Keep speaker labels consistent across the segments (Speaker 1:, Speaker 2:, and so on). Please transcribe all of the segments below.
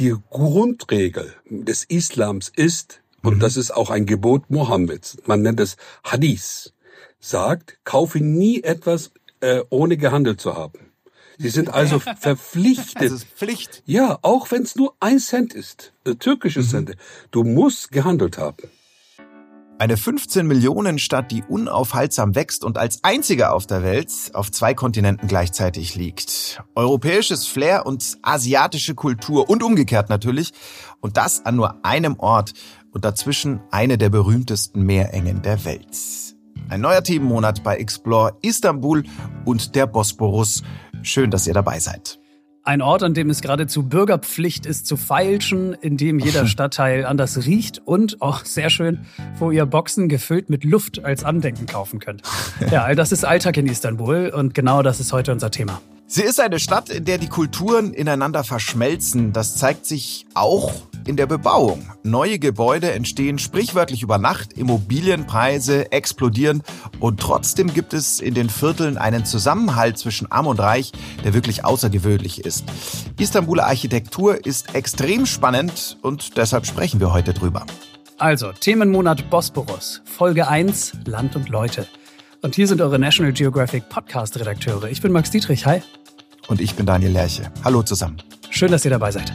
Speaker 1: Die Grundregel des Islams ist, und mhm. das ist auch ein Gebot Mohammeds, man nennt es Hadith, sagt, kaufe nie etwas, äh, ohne gehandelt zu haben. Sie sind also verpflichtet. Das
Speaker 2: ist Pflicht.
Speaker 1: Ja, auch wenn es nur ein Cent ist, äh, türkische mhm. Cent. Du musst gehandelt haben.
Speaker 2: Eine 15 Millionen Stadt, die unaufhaltsam wächst und als einzige auf der Welt auf zwei Kontinenten gleichzeitig liegt. Europäisches Flair und asiatische Kultur und umgekehrt natürlich. Und das an nur einem Ort und dazwischen eine der berühmtesten Meerengen der Welt. Ein neuer Themenmonat bei Explore Istanbul und der Bosporus. Schön, dass ihr dabei seid.
Speaker 3: Ein Ort, an dem es geradezu Bürgerpflicht ist zu feilschen, in dem jeder Stadtteil anders riecht und auch sehr schön, wo ihr Boxen gefüllt mit Luft als Andenken kaufen könnt. Ja, all das ist Alltag in Istanbul und genau das ist heute unser Thema.
Speaker 2: Sie ist eine Stadt, in der die Kulturen ineinander verschmelzen. Das zeigt sich auch in der Bebauung. Neue Gebäude entstehen sprichwörtlich über Nacht, Immobilienpreise explodieren und trotzdem gibt es in den Vierteln einen Zusammenhalt zwischen Arm und Reich, der wirklich außergewöhnlich ist. Istanbuler Architektur ist extrem spannend und deshalb sprechen wir heute drüber.
Speaker 3: Also, Themenmonat Bosporus, Folge 1, Land und Leute. Und hier sind eure National Geographic Podcast-Redakteure. Ich bin Max Dietrich, hi.
Speaker 2: Und ich bin Daniel Lerche. Hallo zusammen.
Speaker 3: Schön, dass ihr dabei seid.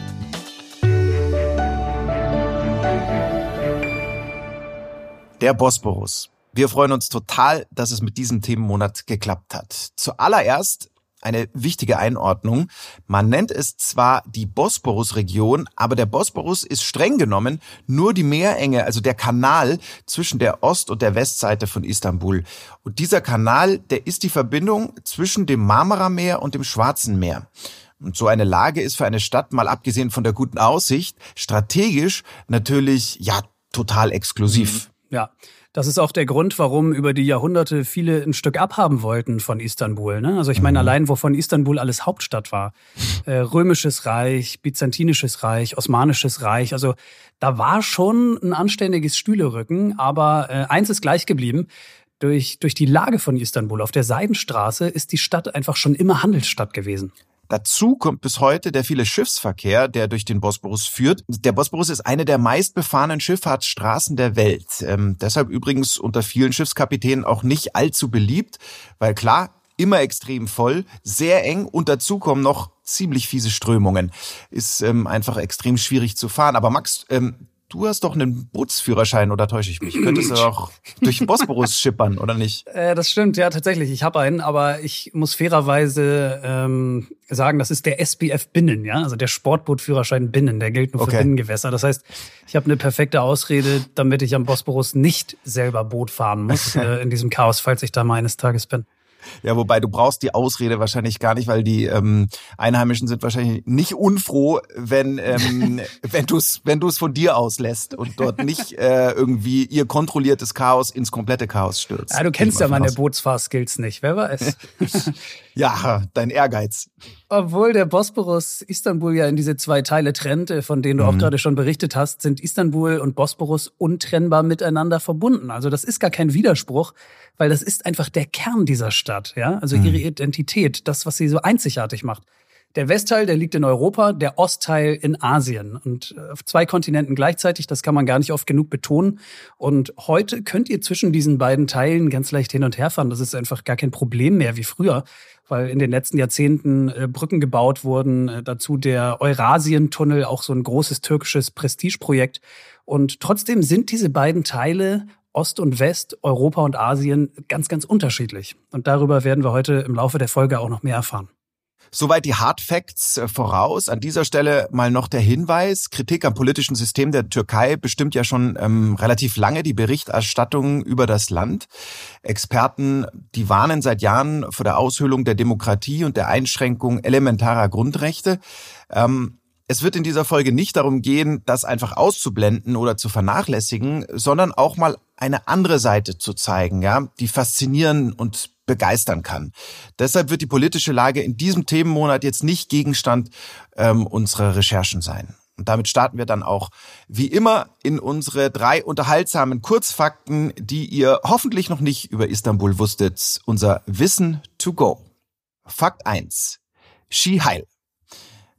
Speaker 2: Der Bosporus. Wir freuen uns total, dass es mit diesem Themenmonat geklappt hat. Zuallererst eine wichtige Einordnung. Man nennt es zwar die Bosporus-Region, aber der Bosporus ist streng genommen nur die Meerenge, also der Kanal zwischen der Ost- und der Westseite von Istanbul. Und dieser Kanal, der ist die Verbindung zwischen dem Marmara-Meer und dem Schwarzen Meer. Und so eine Lage ist für eine Stadt, mal abgesehen von der guten Aussicht, strategisch natürlich, ja, total exklusiv.
Speaker 3: Mhm. Ja. Das ist auch der Grund, warum über die Jahrhunderte viele ein Stück abhaben wollten von Istanbul. Ne? Also ich meine, mhm. allein wovon Istanbul alles Hauptstadt war. Äh, Römisches Reich, Byzantinisches Reich, Osmanisches Reich. Also da war schon ein anständiges Stühlerücken, aber äh, eins ist gleich geblieben. Durch, durch die Lage von Istanbul auf der Seidenstraße ist die Stadt einfach schon immer Handelsstadt gewesen.
Speaker 2: Dazu kommt bis heute der viele Schiffsverkehr, der durch den Bosporus führt. Der Bosporus ist eine der meistbefahrenen Schifffahrtsstraßen der Welt. Ähm, deshalb übrigens unter vielen Schiffskapitänen auch nicht allzu beliebt, weil klar, immer extrem voll, sehr eng und dazu kommen noch ziemlich fiese Strömungen. Ist ähm, einfach extrem schwierig zu fahren. Aber Max, ähm, Du hast doch einen Bootsführerschein, oder täusche ich mich? Könntest du auch durch den Bosporus schippern, oder nicht?
Speaker 3: Äh, das stimmt, ja, tatsächlich. Ich habe einen, aber ich muss fairerweise ähm, sagen, das ist der SBF Binnen, ja, also der Sportbootführerschein Binnen, der gilt nur okay. für Binnengewässer. Das heißt, ich habe eine perfekte Ausrede, damit ich am Bosporus nicht selber Boot fahren muss äh, in diesem Chaos, falls ich da mal eines Tages bin.
Speaker 2: Ja, wobei du brauchst die Ausrede wahrscheinlich gar nicht, weil die ähm, Einheimischen sind wahrscheinlich nicht unfroh, wenn ähm, wenn du es wenn du es von dir aus lässt und dort nicht äh, irgendwie ihr kontrolliertes Chaos ins komplette Chaos stürzt.
Speaker 3: Ja, du kennst ja meine Bootsfahrskills nicht, wer weiß.
Speaker 2: ja, dein Ehrgeiz.
Speaker 3: Obwohl der Bosporus Istanbul ja in diese zwei Teile trennt, äh, von denen du mhm. auch gerade schon berichtet hast, sind Istanbul und Bosporus untrennbar miteinander verbunden. Also das ist gar kein Widerspruch, weil das ist einfach der Kern dieser Stadt, ja? Also ihre mhm. Identität, das, was sie so einzigartig macht. Der Westteil, der liegt in Europa, der Ostteil in Asien. Und äh, auf zwei Kontinenten gleichzeitig, das kann man gar nicht oft genug betonen. Und heute könnt ihr zwischen diesen beiden Teilen ganz leicht hin und her fahren. Das ist einfach gar kein Problem mehr wie früher, weil in den letzten Jahrzehnten äh, Brücken gebaut wurden. Äh, dazu der Eurasientunnel, auch so ein großes türkisches Prestigeprojekt. Und trotzdem sind diese beiden Teile Ost und West, Europa und Asien ganz, ganz unterschiedlich. Und darüber werden wir heute im Laufe der Folge auch noch mehr erfahren.
Speaker 2: Soweit die Hard Facts äh, voraus. An dieser Stelle mal noch der Hinweis. Kritik am politischen System der Türkei bestimmt ja schon ähm, relativ lange die Berichterstattung über das Land. Experten, die warnen seit Jahren vor der Aushöhlung der Demokratie und der Einschränkung elementarer Grundrechte. Ähm, es wird in dieser Folge nicht darum gehen, das einfach auszublenden oder zu vernachlässigen, sondern auch mal eine andere Seite zu zeigen, ja, die faszinieren und begeistern kann. Deshalb wird die politische Lage in diesem Themenmonat jetzt nicht Gegenstand ähm, unserer Recherchen sein. Und damit starten wir dann auch wie immer in unsere drei unterhaltsamen Kurzfakten, die ihr hoffentlich noch nicht über Istanbul wusstet. Unser Wissen to go. Fakt eins: Ski Heil.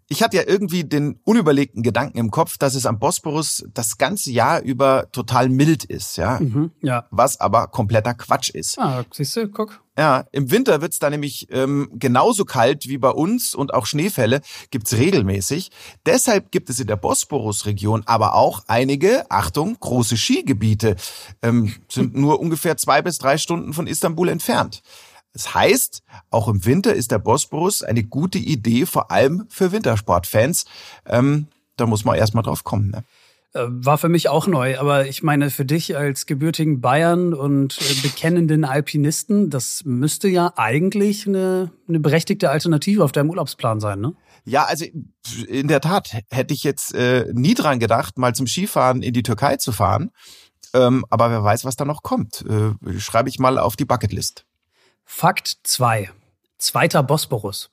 Speaker 2: Ich hatte ja irgendwie den unüberlegten Gedanken im Kopf, dass es am Bosporus das ganze Jahr über total mild ist, ja.
Speaker 3: Mhm, ja.
Speaker 2: Was aber kompletter Quatsch ist.
Speaker 3: Ah, siehst du, guck.
Speaker 2: Ja, im Winter wird's da nämlich ähm, genauso kalt wie bei uns und auch Schneefälle gibt's regelmäßig. Deshalb gibt es in der Bosporus-Region aber auch einige, Achtung, große Skigebiete, ähm, sind nur ungefähr zwei bis drei Stunden von Istanbul entfernt. Das heißt, auch im Winter ist der Bosporus eine gute Idee, vor allem für Wintersportfans. Ähm, da muss man erstmal drauf kommen. Ne?
Speaker 3: Äh, war für mich auch neu, aber ich meine, für dich als gebürtigen Bayern und äh, bekennenden Alpinisten, das müsste ja eigentlich eine, eine berechtigte Alternative auf deinem Urlaubsplan sein, ne?
Speaker 2: Ja, also in der Tat hätte ich jetzt äh, nie dran gedacht, mal zum Skifahren in die Türkei zu fahren. Ähm, aber wer weiß, was da noch kommt. Äh, schreibe ich mal auf die Bucketlist.
Speaker 3: Fakt 2. Zweiter Bosporus.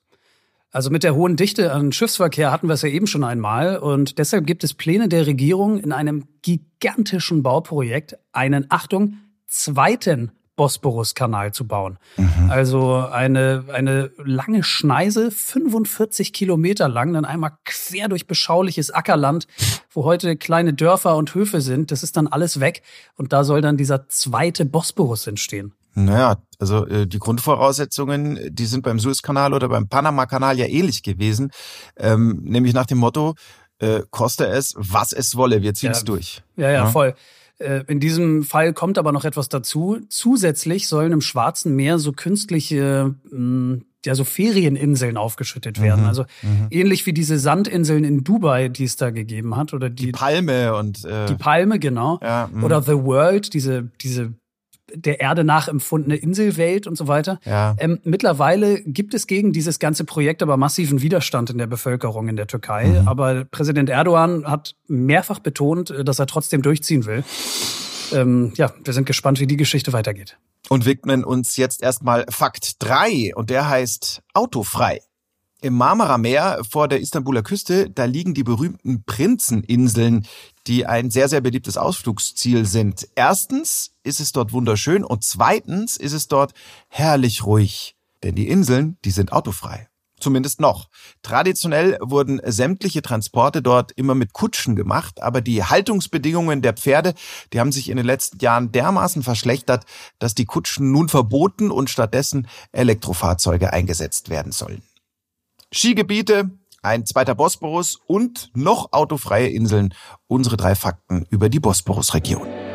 Speaker 3: Also mit der hohen Dichte an Schiffsverkehr hatten wir es ja eben schon einmal und deshalb gibt es Pläne der Regierung in einem gigantischen Bauprojekt einen, Achtung, zweiten Bosporus-Kanal zu bauen. Mhm. Also eine, eine lange Schneise, 45 Kilometer lang, dann einmal quer durch beschauliches Ackerland, wo heute kleine Dörfer und Höfe sind. Das ist dann alles weg und da soll dann dieser zweite Bosporus entstehen.
Speaker 2: Naja, also äh, die Grundvoraussetzungen, die sind beim Suezkanal oder beim Panama-Kanal ja ähnlich gewesen, ähm, nämlich nach dem Motto, äh, koste es, was es wolle, wir ziehen es
Speaker 3: ja,
Speaker 2: durch.
Speaker 3: Ja, ja, ja, voll. Äh, in diesem Fall kommt aber noch etwas dazu. Zusätzlich sollen im Schwarzen Meer so künstliche mh, hm, ja so Ferieninseln aufgeschüttet werden. Mhm, also mhm. ähnlich wie diese Sandinseln in Dubai, die es da gegeben hat oder die,
Speaker 2: die Palme und äh,
Speaker 3: die Palme genau ja, mhm. oder The World, diese diese der Erde nachempfundene Inselwelt und so weiter.
Speaker 2: Ja.
Speaker 3: Ähm, mittlerweile gibt es gegen dieses ganze Projekt aber massiven Widerstand in der Bevölkerung in der Türkei. Mhm. Aber Präsident Erdogan hat mehrfach betont, äh, dass er trotzdem durchziehen will. Ähm, ja, wir sind gespannt, wie die Geschichte weitergeht.
Speaker 2: Und widmen uns jetzt erstmal Fakt 3 und der heißt autofrei. Im Marmara-Meer vor der Istanbuler Küste, da liegen die berühmten Prinzeninseln, die ein sehr, sehr beliebtes Ausflugsziel sind. Erstens ist es dort wunderschön und zweitens ist es dort herrlich ruhig. Denn die Inseln, die sind autofrei. Zumindest noch. Traditionell wurden sämtliche Transporte dort immer mit Kutschen gemacht, aber die Haltungsbedingungen der Pferde, die haben sich in den letzten Jahren dermaßen verschlechtert, dass die Kutschen nun verboten und stattdessen Elektrofahrzeuge eingesetzt werden sollen. Skigebiete, ein zweiter Bosporus und noch autofreie Inseln. Unsere drei Fakten über die Bosporus-Region.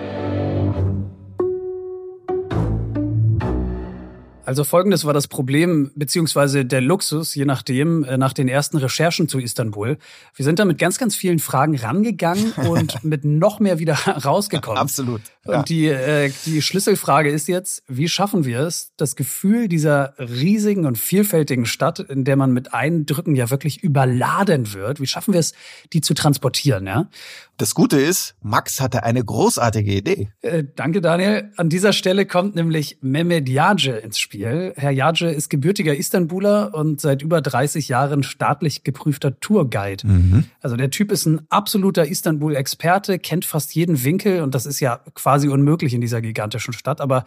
Speaker 3: Also folgendes war das Problem, beziehungsweise der Luxus, je nachdem, äh, nach den ersten Recherchen zu Istanbul. Wir sind da mit ganz, ganz vielen Fragen rangegangen und mit noch mehr wieder rausgekommen.
Speaker 2: Absolut.
Speaker 3: Ja. Und die, äh, die Schlüsselfrage ist jetzt, wie schaffen wir es, das Gefühl dieser riesigen und vielfältigen Stadt, in der man mit Eindrücken ja wirklich überladen wird, wie schaffen wir es, die zu transportieren, ja?
Speaker 2: Das Gute ist, Max hatte eine großartige Idee.
Speaker 3: Äh, danke, Daniel. An dieser Stelle kommt nämlich Mehmet Yace ins Spiel. Herr Yace ist gebürtiger Istanbuler und seit über 30 Jahren staatlich geprüfter Tourguide. Mhm. Also der Typ ist ein absoluter Istanbul-Experte, kennt fast jeden Winkel und das ist ja quasi unmöglich in dieser gigantischen Stadt. Aber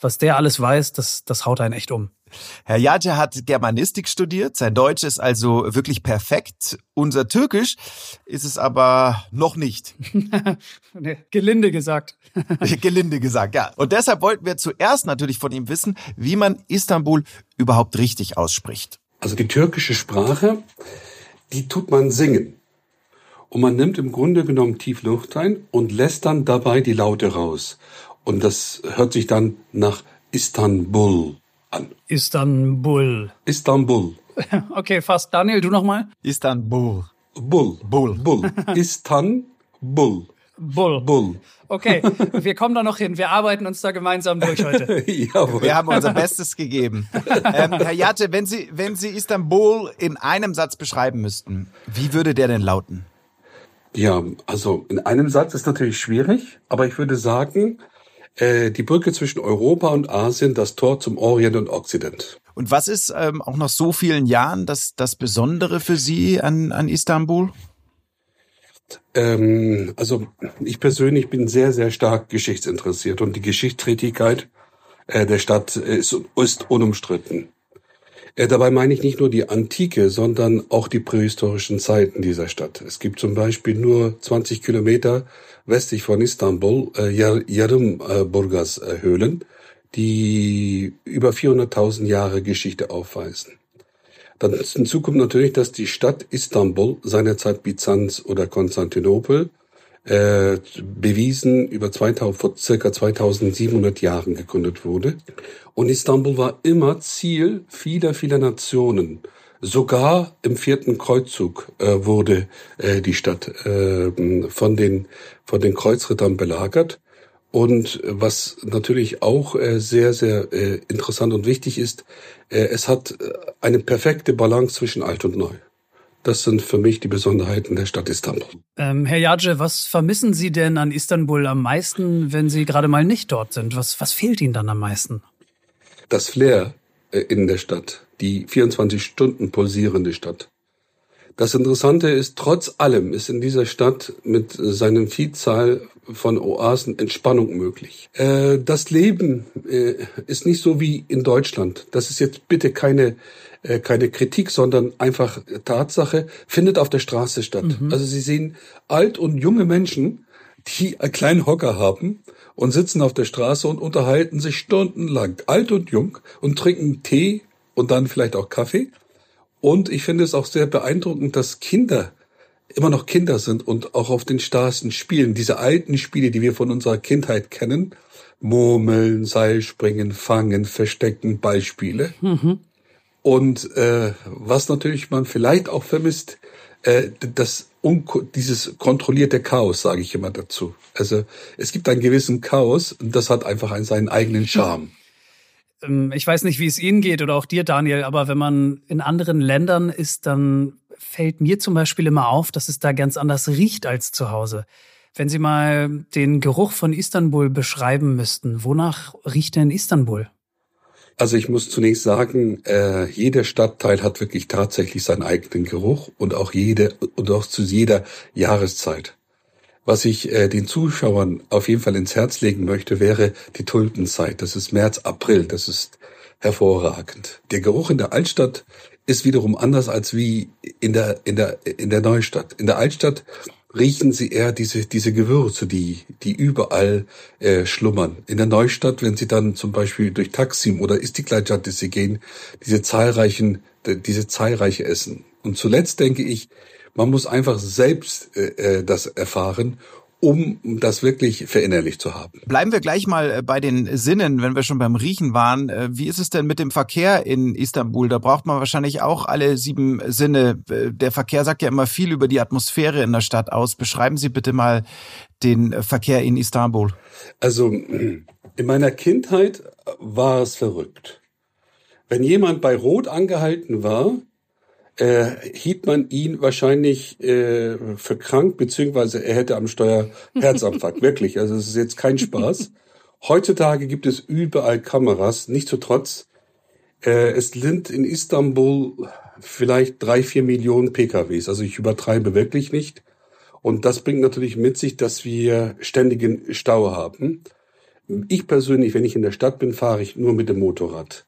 Speaker 3: was der alles weiß, das, das haut einen echt um.
Speaker 2: Herr Jace hat Germanistik studiert, sein Deutsch ist also wirklich perfekt. Unser Türkisch ist es aber noch nicht.
Speaker 3: nee, gelinde gesagt.
Speaker 2: gelinde gesagt, ja. Und deshalb wollten wir zuerst natürlich von ihm wissen, wie man Istanbul überhaupt richtig ausspricht.
Speaker 1: Also die türkische Sprache, die tut man singen. Und man nimmt im Grunde genommen tief Luft ein und lässt dann dabei die Laute raus. Und das hört sich dann nach Istanbul an.
Speaker 3: Istanbul.
Speaker 1: Istanbul.
Speaker 3: Okay, fast. Daniel, du nochmal?
Speaker 2: Istanbul.
Speaker 1: Bull. Bull. Bull. Istanbul.
Speaker 3: Bull.
Speaker 1: Bull.
Speaker 3: Okay, wir kommen da noch hin. Wir arbeiten uns da gemeinsam durch heute.
Speaker 2: Jawohl. Wir haben unser Bestes gegeben. Ähm, Herr Jate, wenn Sie, wenn Sie Istanbul in einem Satz beschreiben müssten, wie würde der denn lauten?
Speaker 1: Ja, also in einem Satz ist natürlich schwierig, aber ich würde sagen, äh, die Brücke zwischen Europa und Asien, das Tor zum Orient und Okzident.
Speaker 2: Und was ist ähm, auch nach so vielen Jahren das, das Besondere für Sie an, an Istanbul?
Speaker 1: Ähm, also ich persönlich bin sehr, sehr stark geschichtsinteressiert und die Geschichtsträchtigkeit äh, der Stadt ist, ist unumstritten. Äh, dabei meine ich nicht nur die Antike, sondern auch die prähistorischen Zeiten dieser Stadt. Es gibt zum Beispiel nur 20 Kilometer westlich von Istanbul äh, Yarımburgaz äh, Höhlen, die über 400.000 Jahre Geschichte aufweisen. Dann hinzu kommt natürlich, dass die Stadt Istanbul seinerzeit Byzanz oder Konstantinopel äh, bewiesen über 2000, vor circa 2700 Jahren gegründet wurde. Und Istanbul war immer Ziel vieler, vieler Nationen. Sogar im vierten Kreuzzug äh, wurde äh, die Stadt äh, von den von den Kreuzrittern belagert. Und was natürlich auch äh, sehr, sehr äh, interessant und wichtig ist, äh, es hat äh, eine perfekte Balance zwischen alt und neu. Das sind für mich die Besonderheiten der Stadt Istanbul.
Speaker 3: Ähm, Herr Jace, was vermissen Sie denn an Istanbul am meisten, wenn Sie gerade mal nicht dort sind? Was, was fehlt Ihnen dann am meisten?
Speaker 1: Das Flair äh, in der Stadt, die 24 Stunden pulsierende Stadt. Das Interessante ist, trotz allem ist in dieser Stadt mit seinen Vielzahl von Oasen Entspannung möglich. Äh, das Leben äh, ist nicht so wie in Deutschland. Das ist jetzt bitte keine äh, keine Kritik, sondern einfach Tatsache, findet auf der Straße statt. Mhm. Also Sie sehen alt und junge Menschen, die einen kleinen Hocker haben und sitzen auf der Straße und unterhalten sich stundenlang, alt und jung, und trinken Tee und dann vielleicht auch Kaffee. Und ich finde es auch sehr beeindruckend, dass Kinder immer noch Kinder sind und auch auf den Straßen spielen. Diese alten Spiele, die wir von unserer Kindheit kennen. Murmeln, Seilspringen, Fangen, Verstecken, Beispiele. Mhm. Und äh, was natürlich man vielleicht auch vermisst, äh, das dieses kontrollierte Chaos, sage ich immer dazu. Also es gibt einen gewissen Chaos und das hat einfach einen, seinen eigenen Charme.
Speaker 3: Ähm, ich weiß nicht, wie es Ihnen geht oder auch dir, Daniel, aber wenn man in anderen Ländern ist, dann fällt mir zum Beispiel immer auf, dass es da ganz anders riecht als zu Hause. Wenn Sie mal den Geruch von Istanbul beschreiben müssten, wonach riecht denn Istanbul?
Speaker 1: Also ich muss zunächst sagen, äh, jeder Stadtteil hat wirklich tatsächlich seinen eigenen Geruch und auch jede und auch zu jeder Jahreszeit. Was ich äh, den Zuschauern auf jeden Fall ins Herz legen möchte, wäre die Tulpenzeit. Das ist März, April. Das ist hervorragend. Der Geruch in der Altstadt ist wiederum anders als wie in der in der in der Neustadt. In der Altstadt riechen sie eher diese, diese Gewürze, die, die überall äh, schlummern. In der Neustadt, wenn sie dann zum Beispiel durch Taksim oder Istiklal Caddesi gehen, diese zahlreichen, diese zahlreiche Essen. Und zuletzt denke ich, man muss einfach selbst äh, äh das erfahren um das wirklich verinnerlicht zu haben.
Speaker 2: Bleiben wir gleich mal äh, bei den Sinnen, wenn wir schon beim Riechen waren. Äh, wie ist es denn mit dem Verkehr in Istanbul? Da braucht man wahrscheinlich auch alle sieben Sinne. Äh, der Verkehr sagt ja immer viel über die Atmosphäre in der Stadt aus. Beschreiben Sie bitte mal den Verkehr in Istanbul.
Speaker 1: Also in meiner Kindheit war es verrückt. Wenn jemand bei Rot angehalten war, äh, hielt man ihn wahrscheinlich äh, für krank, beziehungsweise er hätte am Steuer Herzinfarkt. Wirklich, also es ist jetzt kein Spaß. Heutzutage gibt es überall Kameras, nichtsdestotrotz. Äh, es sind in Istanbul vielleicht drei, vier Millionen PKWs. Also ich übertreibe wirklich nicht. Und das bringt natürlich mit sich, dass wir ständigen Stau haben. Ich persönlich, wenn ich in der Stadt bin, fahre ich nur mit dem Motorrad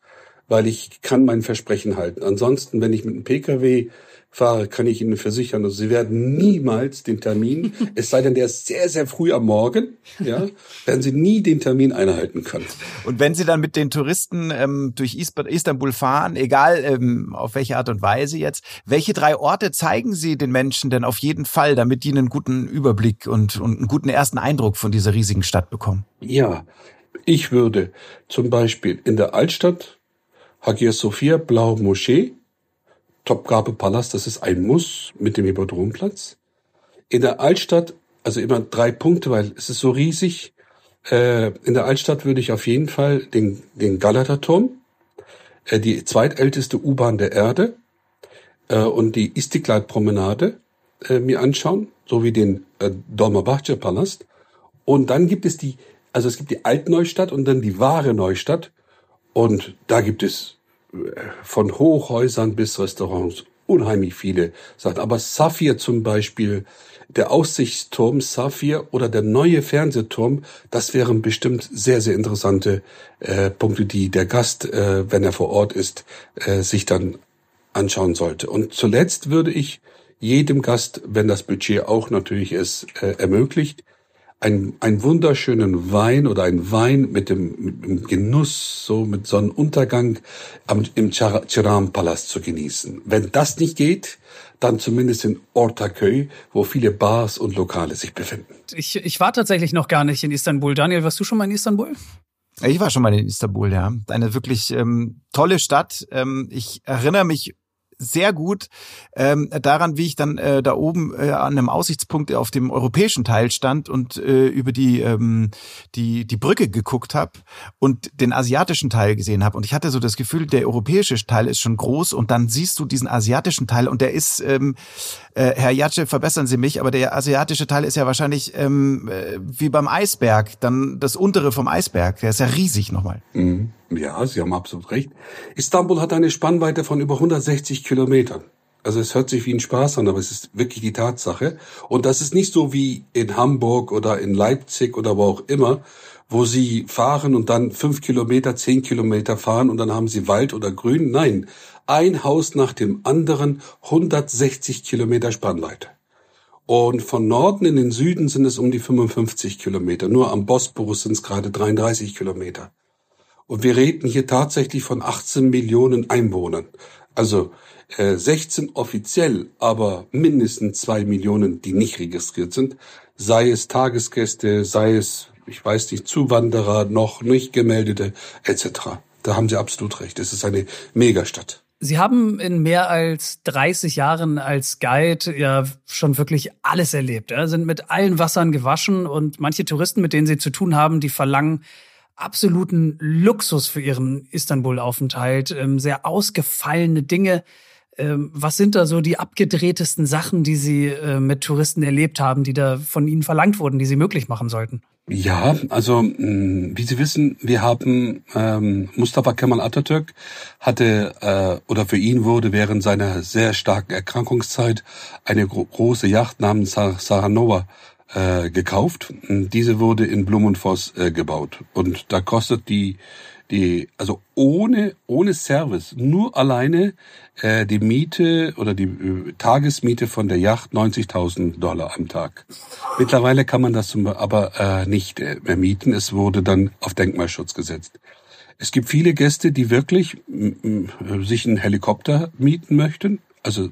Speaker 1: weil ich kann mein Versprechen halten. Ansonsten, wenn ich mit einem Pkw fahre, kann ich Ihnen versichern, also Sie werden niemals den Termin, es sei denn, der ist sehr, sehr früh am Morgen, ja, werden Sie nie den Termin einhalten können.
Speaker 2: Und wenn Sie dann mit den Touristen ähm, durch Istanbul fahren, egal ähm, auf welche Art und Weise jetzt, welche drei Orte zeigen Sie den Menschen denn auf jeden Fall, damit die einen guten Überblick und, und einen guten ersten Eindruck von dieser riesigen Stadt bekommen?
Speaker 1: Ja, ich würde zum Beispiel in der Altstadt Hagia Sophia, Blaue Moschee, Topkapi Palast, das ist ein Muss mit dem Hippodromplatz. In der Altstadt, also immer drei Punkte, weil es ist so riesig. Äh, in der Altstadt würde ich auf jeden Fall den, den Galata-Turm, äh, die zweitälteste U-Bahn der Erde äh, und die Istiklal-Promenade äh, mir anschauen, sowie den äh, Dolmabahce-Palast. Und dann gibt es die, also es gibt die Altneustadt und dann die wahre Neustadt. Und da gibt es äh, von Hochhäusern bis Restaurants unheimlich viele Sachen. Aber Saphir zum Beispiel, der Aussichtsturm Saphir oder der neue Fernsehturm, das wären bestimmt sehr, sehr interessante äh, Punkte, die der Gast, äh, wenn er vor Ort ist, äh, sich dann anschauen sollte. Und zuletzt würde ich jedem Gast, wenn das Budget auch natürlich es äh, ermöglicht, ein, ein wunderschönen Wein oder ein Wein mit dem, mit dem Genuss, so mit Sonnenuntergang am, im Chiram-Palast zu genießen. Wenn das nicht geht, dann zumindest in Ortaköy, wo viele Bars und Lokale sich befinden.
Speaker 3: Ich, ich war tatsächlich noch gar nicht in Istanbul. Daniel, warst du schon mal in Istanbul?
Speaker 2: Ich war schon mal in Istanbul, ja. Eine wirklich ähm, tolle Stadt. Ähm, ich erinnere mich sehr gut ähm, daran, wie ich dann äh, da oben äh, an einem Aussichtspunkt auf dem europäischen Teil stand und äh, über die ähm, die die Brücke geguckt habe und den asiatischen Teil gesehen habe und ich hatte so das Gefühl, der europäische Teil ist schon groß und dann siehst du diesen asiatischen Teil und der ist ähm, äh, Herr Jatsche, verbessern Sie mich, aber der asiatische Teil ist ja wahrscheinlich ähm, äh, wie beim Eisberg, dann das untere vom Eisberg, der ist ja riesig nochmal.
Speaker 1: Mhm. Ja, Sie haben absolut recht. Istanbul hat eine Spannweite von über 160 Kilometern. Also es hört sich wie ein Spaß an, aber es ist wirklich die Tatsache. Und das ist nicht so wie in Hamburg oder in Leipzig oder wo auch immer, wo Sie fahren und dann fünf Kilometer, zehn Kilometer fahren und dann haben Sie Wald oder Grün. Nein, ein Haus nach dem anderen, 160 Kilometer Spannweite. Und von Norden in den Süden sind es um die 55 Kilometer. Nur am Bosporus sind es gerade 33 Kilometer. Und wir reden hier tatsächlich von 18 Millionen Einwohnern. Also äh, 16 offiziell, aber mindestens zwei Millionen, die nicht registriert sind. Sei es Tagesgäste, sei es, ich weiß nicht, Zuwanderer, noch nicht gemeldete, etc. Da haben Sie absolut recht. Es ist eine Megastadt.
Speaker 3: Sie haben in mehr als 30 Jahren als Guide ja schon wirklich alles erlebt. Ja? Sind mit allen Wassern gewaschen und manche Touristen, mit denen Sie zu tun haben, die verlangen absoluten Luxus für ihren Istanbul-Aufenthalt, ähm, sehr ausgefallene Dinge. Ähm, was sind da so die abgedrehtesten Sachen, die Sie äh, mit Touristen erlebt haben, die da von Ihnen verlangt wurden, die Sie möglich machen sollten?
Speaker 1: Ja, also wie Sie wissen, wir haben ähm, Mustafa Kemal Atatürk hatte äh, oder für ihn wurde während seiner sehr starken Erkrankungszeit eine gro große Yacht namens Saranova äh, gekauft. Diese wurde in Blumenfoss äh, gebaut und da kostet die die also ohne ohne Service nur alleine äh, die Miete oder die äh, Tagesmiete von der Yacht 90.000 Dollar am Tag. Mittlerweile kann man das aber äh, nicht äh, mehr mieten. Es wurde dann auf Denkmalschutz gesetzt. Es gibt viele Gäste, die wirklich sich einen Helikopter mieten möchten also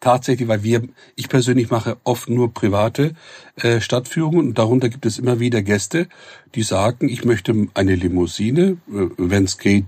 Speaker 1: tatsächlich, weil wir, ich persönlich mache oft nur private äh, Stadtführungen und darunter gibt es immer wieder Gäste, die sagen, ich möchte eine Limousine, äh, wenn es geht,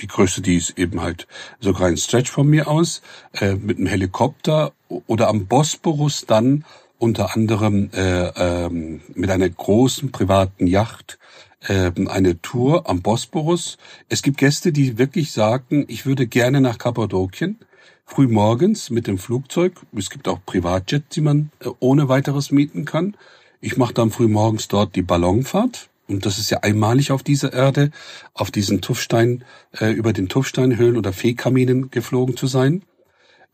Speaker 1: die größte, die ist eben halt sogar ein Stretch von mir aus, äh, mit einem Helikopter oder am Bosporus dann unter anderem äh, ähm, mit einer großen privaten Yacht äh, eine Tour am Bosporus. Es gibt Gäste, die wirklich sagen, ich würde gerne nach Kappadokien früh morgens mit dem Flugzeug. Es gibt auch Privatjets, die man äh, ohne weiteres mieten kann. Ich mache dann früh morgens dort die Ballonfahrt. Und das ist ja einmalig auf dieser Erde, auf diesen Tuffstein, äh, über den Tuffsteinhöhlen oder Feekaminen geflogen zu sein.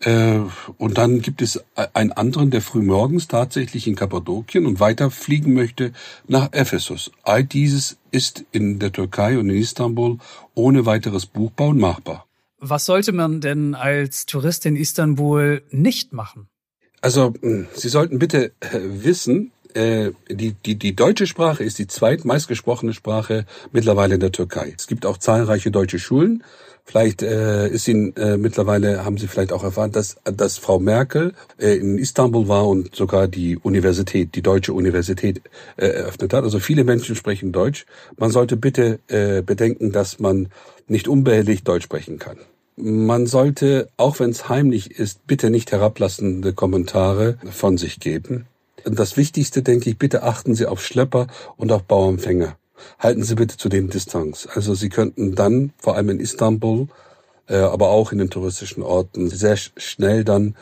Speaker 1: Äh, und dann gibt es einen anderen, der früh morgens tatsächlich in Kappadokien und weiter fliegen möchte nach Ephesus. All dieses ist in der Türkei und in Istanbul ohne weiteres Buchbauen machbar.
Speaker 3: Was sollte man denn als Tourist in Istanbul nicht machen?
Speaker 1: Also, hm, Sie sollten bitte äh, wissen, äh, die, die, die deutsche Sprache ist die zweitmeistgesprochene Sprache mittlerweile in der Türkei. Es gibt auch zahlreiche deutsche Schulen. Vielleicht äh, ist Ihnen äh, mittlerweile haben Sie vielleicht auch erfahren, dass, dass Frau Merkel äh, in Istanbul war und sogar die Universität, die deutsche Universität äh, eröffnet hat. Also viele Menschen sprechen Deutsch. Man sollte bitte äh, bedenken, dass man nicht unbehelligt Deutsch sprechen kann. Man sollte, auch wenn es heimlich ist, bitte nicht herablassende Kommentare von sich geben. Das Wichtigste, denke ich, bitte achten Sie auf Schlepper und auf Bauempfänger. Halten Sie bitte zu den Distanz. Also Sie könnten dann, vor allem in Istanbul, äh, aber auch in den touristischen Orten, sehr schnell dann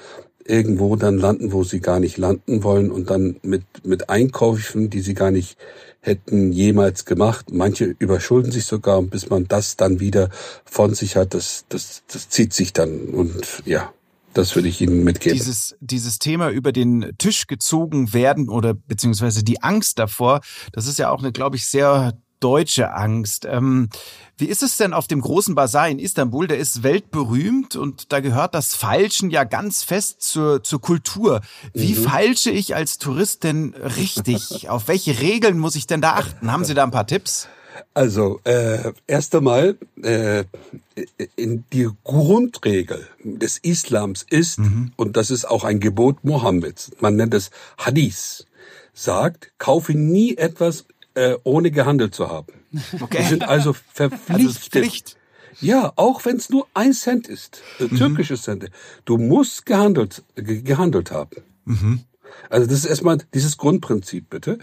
Speaker 1: irgendwo dann landen, wo Sie gar nicht landen wollen und dann mit, mit Einkäufen, die Sie gar nicht hätten jemals gemacht. Manche überschulden sich sogar, bis man das dann wieder von sich hat, das, das, das zieht sich dann und ja. Das würde ich Ihnen mitgeben.
Speaker 2: Dieses, dieses Thema über den Tisch gezogen werden oder beziehungsweise die Angst davor, das ist ja auch eine, glaube ich, sehr deutsche Angst. Ähm, wie ist es denn auf dem großen Bazar in Istanbul? Der ist weltberühmt und da gehört das Falschen ja ganz fest zur, zur Kultur. Wie mhm. falsche ich als Tourist denn richtig? auf welche Regeln muss ich denn da achten? Haben Sie da ein paar Tipps?
Speaker 1: Also, äh, erst einmal, äh, in die Grundregel des Islams ist, mhm. und das ist auch ein Gebot Mohammeds, man nennt es Hadith, sagt, kaufe nie etwas äh, ohne gehandelt zu haben. Okay. Die sind also verpflichtet. Also ja, auch wenn es nur ein Cent ist, äh, mhm. türkische Cent. Du musst gehandelt, ge gehandelt haben. Mhm. Also das ist erstmal dieses Grundprinzip, bitte.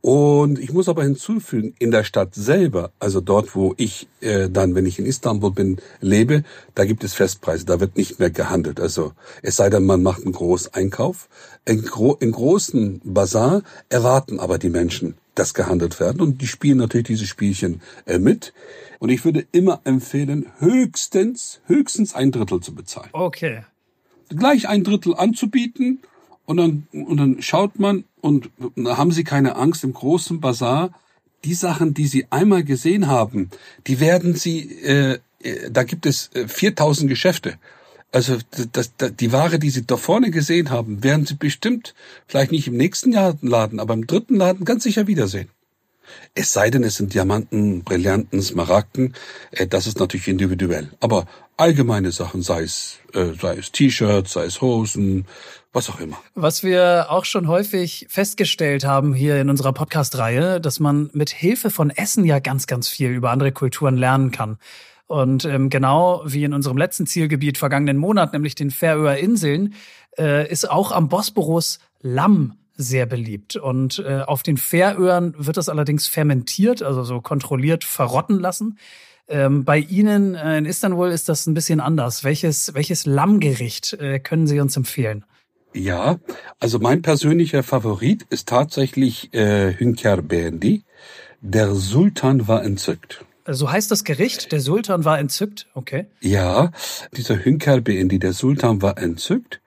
Speaker 1: Und ich muss aber hinzufügen, in der Stadt selber, also dort, wo ich äh, dann, wenn ich in Istanbul bin, lebe, da gibt es Festpreise, da wird nicht mehr gehandelt. Also es sei denn, man macht einen Großeinkauf. In, gro in großen Bazar erwarten aber die Menschen, dass gehandelt werden und die spielen natürlich diese Spielchen äh, mit. Und ich würde immer empfehlen, höchstens, höchstens ein Drittel zu bezahlen.
Speaker 3: Okay.
Speaker 1: Gleich ein Drittel anzubieten und dann, und dann schaut man und haben Sie keine Angst im großen Bazar. Die Sachen, die Sie einmal gesehen haben, die werden Sie, äh, äh da gibt es 4000 äh, Geschäfte. Also das, das, die Ware, die Sie da vorne gesehen haben, werden Sie bestimmt vielleicht nicht im nächsten Laden, aber im dritten Laden ganz sicher wiedersehen. Es sei denn, es sind Diamanten, Brillanten, Smaragden, äh, das ist natürlich individuell. Aber allgemeine Sachen, sei es, äh, sei es T-Shirts, sei es Hosen, was auch immer.
Speaker 3: Was wir auch schon häufig festgestellt haben hier in unserer Podcast-Reihe, dass man mit Hilfe von Essen ja ganz, ganz viel über andere Kulturen lernen kann. Und ähm, genau wie in unserem letzten Zielgebiet vergangenen Monat, nämlich den Färöer Inseln, äh, ist auch am Bosporus Lamm sehr beliebt. Und äh, auf den Färöern wird das allerdings fermentiert, also so kontrolliert verrotten lassen. Ähm, bei Ihnen äh, in Istanbul ist das ein bisschen anders. Welches, welches Lammgericht äh, können Sie uns empfehlen?
Speaker 1: Ja, also mein persönlicher Favorit ist tatsächlich äh, Hünkar Bendi. Der Sultan war entzückt.
Speaker 3: So heißt das Gericht, der Sultan war entzückt, okay.
Speaker 1: Ja, dieser Hünkar Bendi, der Sultan war entzückt,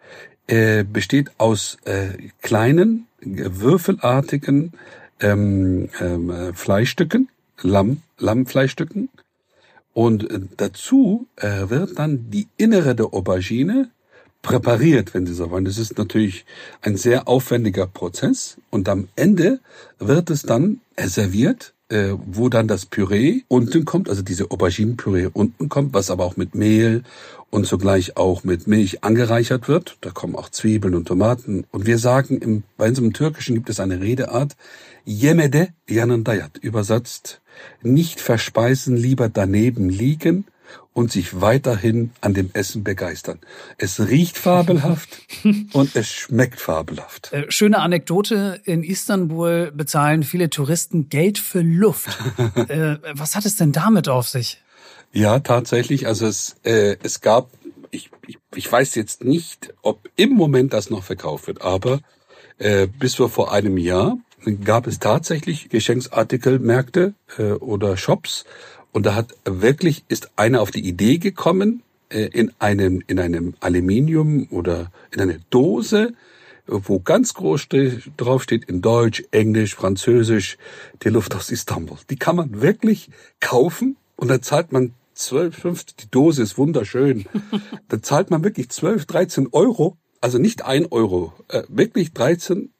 Speaker 1: äh, besteht aus äh, kleinen, würfelartigen ähm, ähm, Fleischstücken, Lamm, Lammfleischstücken. Und äh, dazu äh, wird dann die Innere der Aubergine präpariert, wenn Sie so wollen. Das ist natürlich ein sehr aufwendiger Prozess und am Ende wird es dann serviert, äh, wo dann das Püree unten kommt, also diese Auberginenpüree unten kommt, was aber auch mit Mehl und zugleich auch mit Milch angereichert wird. Da kommen auch Zwiebeln und Tomaten. Und wir sagen, im, bei uns im Türkischen gibt es eine Redeart, Yemede yanındayat, übersetzt, nicht verspeisen, lieber daneben liegen und sich weiterhin an dem Essen begeistern. Es riecht fabelhaft und es schmeckt fabelhaft.
Speaker 3: Äh, schöne Anekdote. In Istanbul bezahlen viele Touristen Geld für Luft. äh, was hat es denn damit auf sich?
Speaker 1: Ja, tatsächlich. Also es, äh, es gab, ich, ich, ich weiß jetzt nicht, ob im Moment das noch verkauft wird, aber äh, bis vor vor einem Jahr gab es tatsächlich Geschenksartikelmärkte äh, oder Shops, und da hat wirklich, ist einer auf die Idee gekommen, äh, in einem, in einem Aluminium oder in einer Dose, wo ganz groß drauf steht in Deutsch, Englisch, Französisch, die Luft aus Istanbul. Die kann man wirklich kaufen und da zahlt man 12, 15, die Dose ist wunderschön. da zahlt man wirklich 12, 13 Euro, also nicht ein Euro, äh, wirklich 13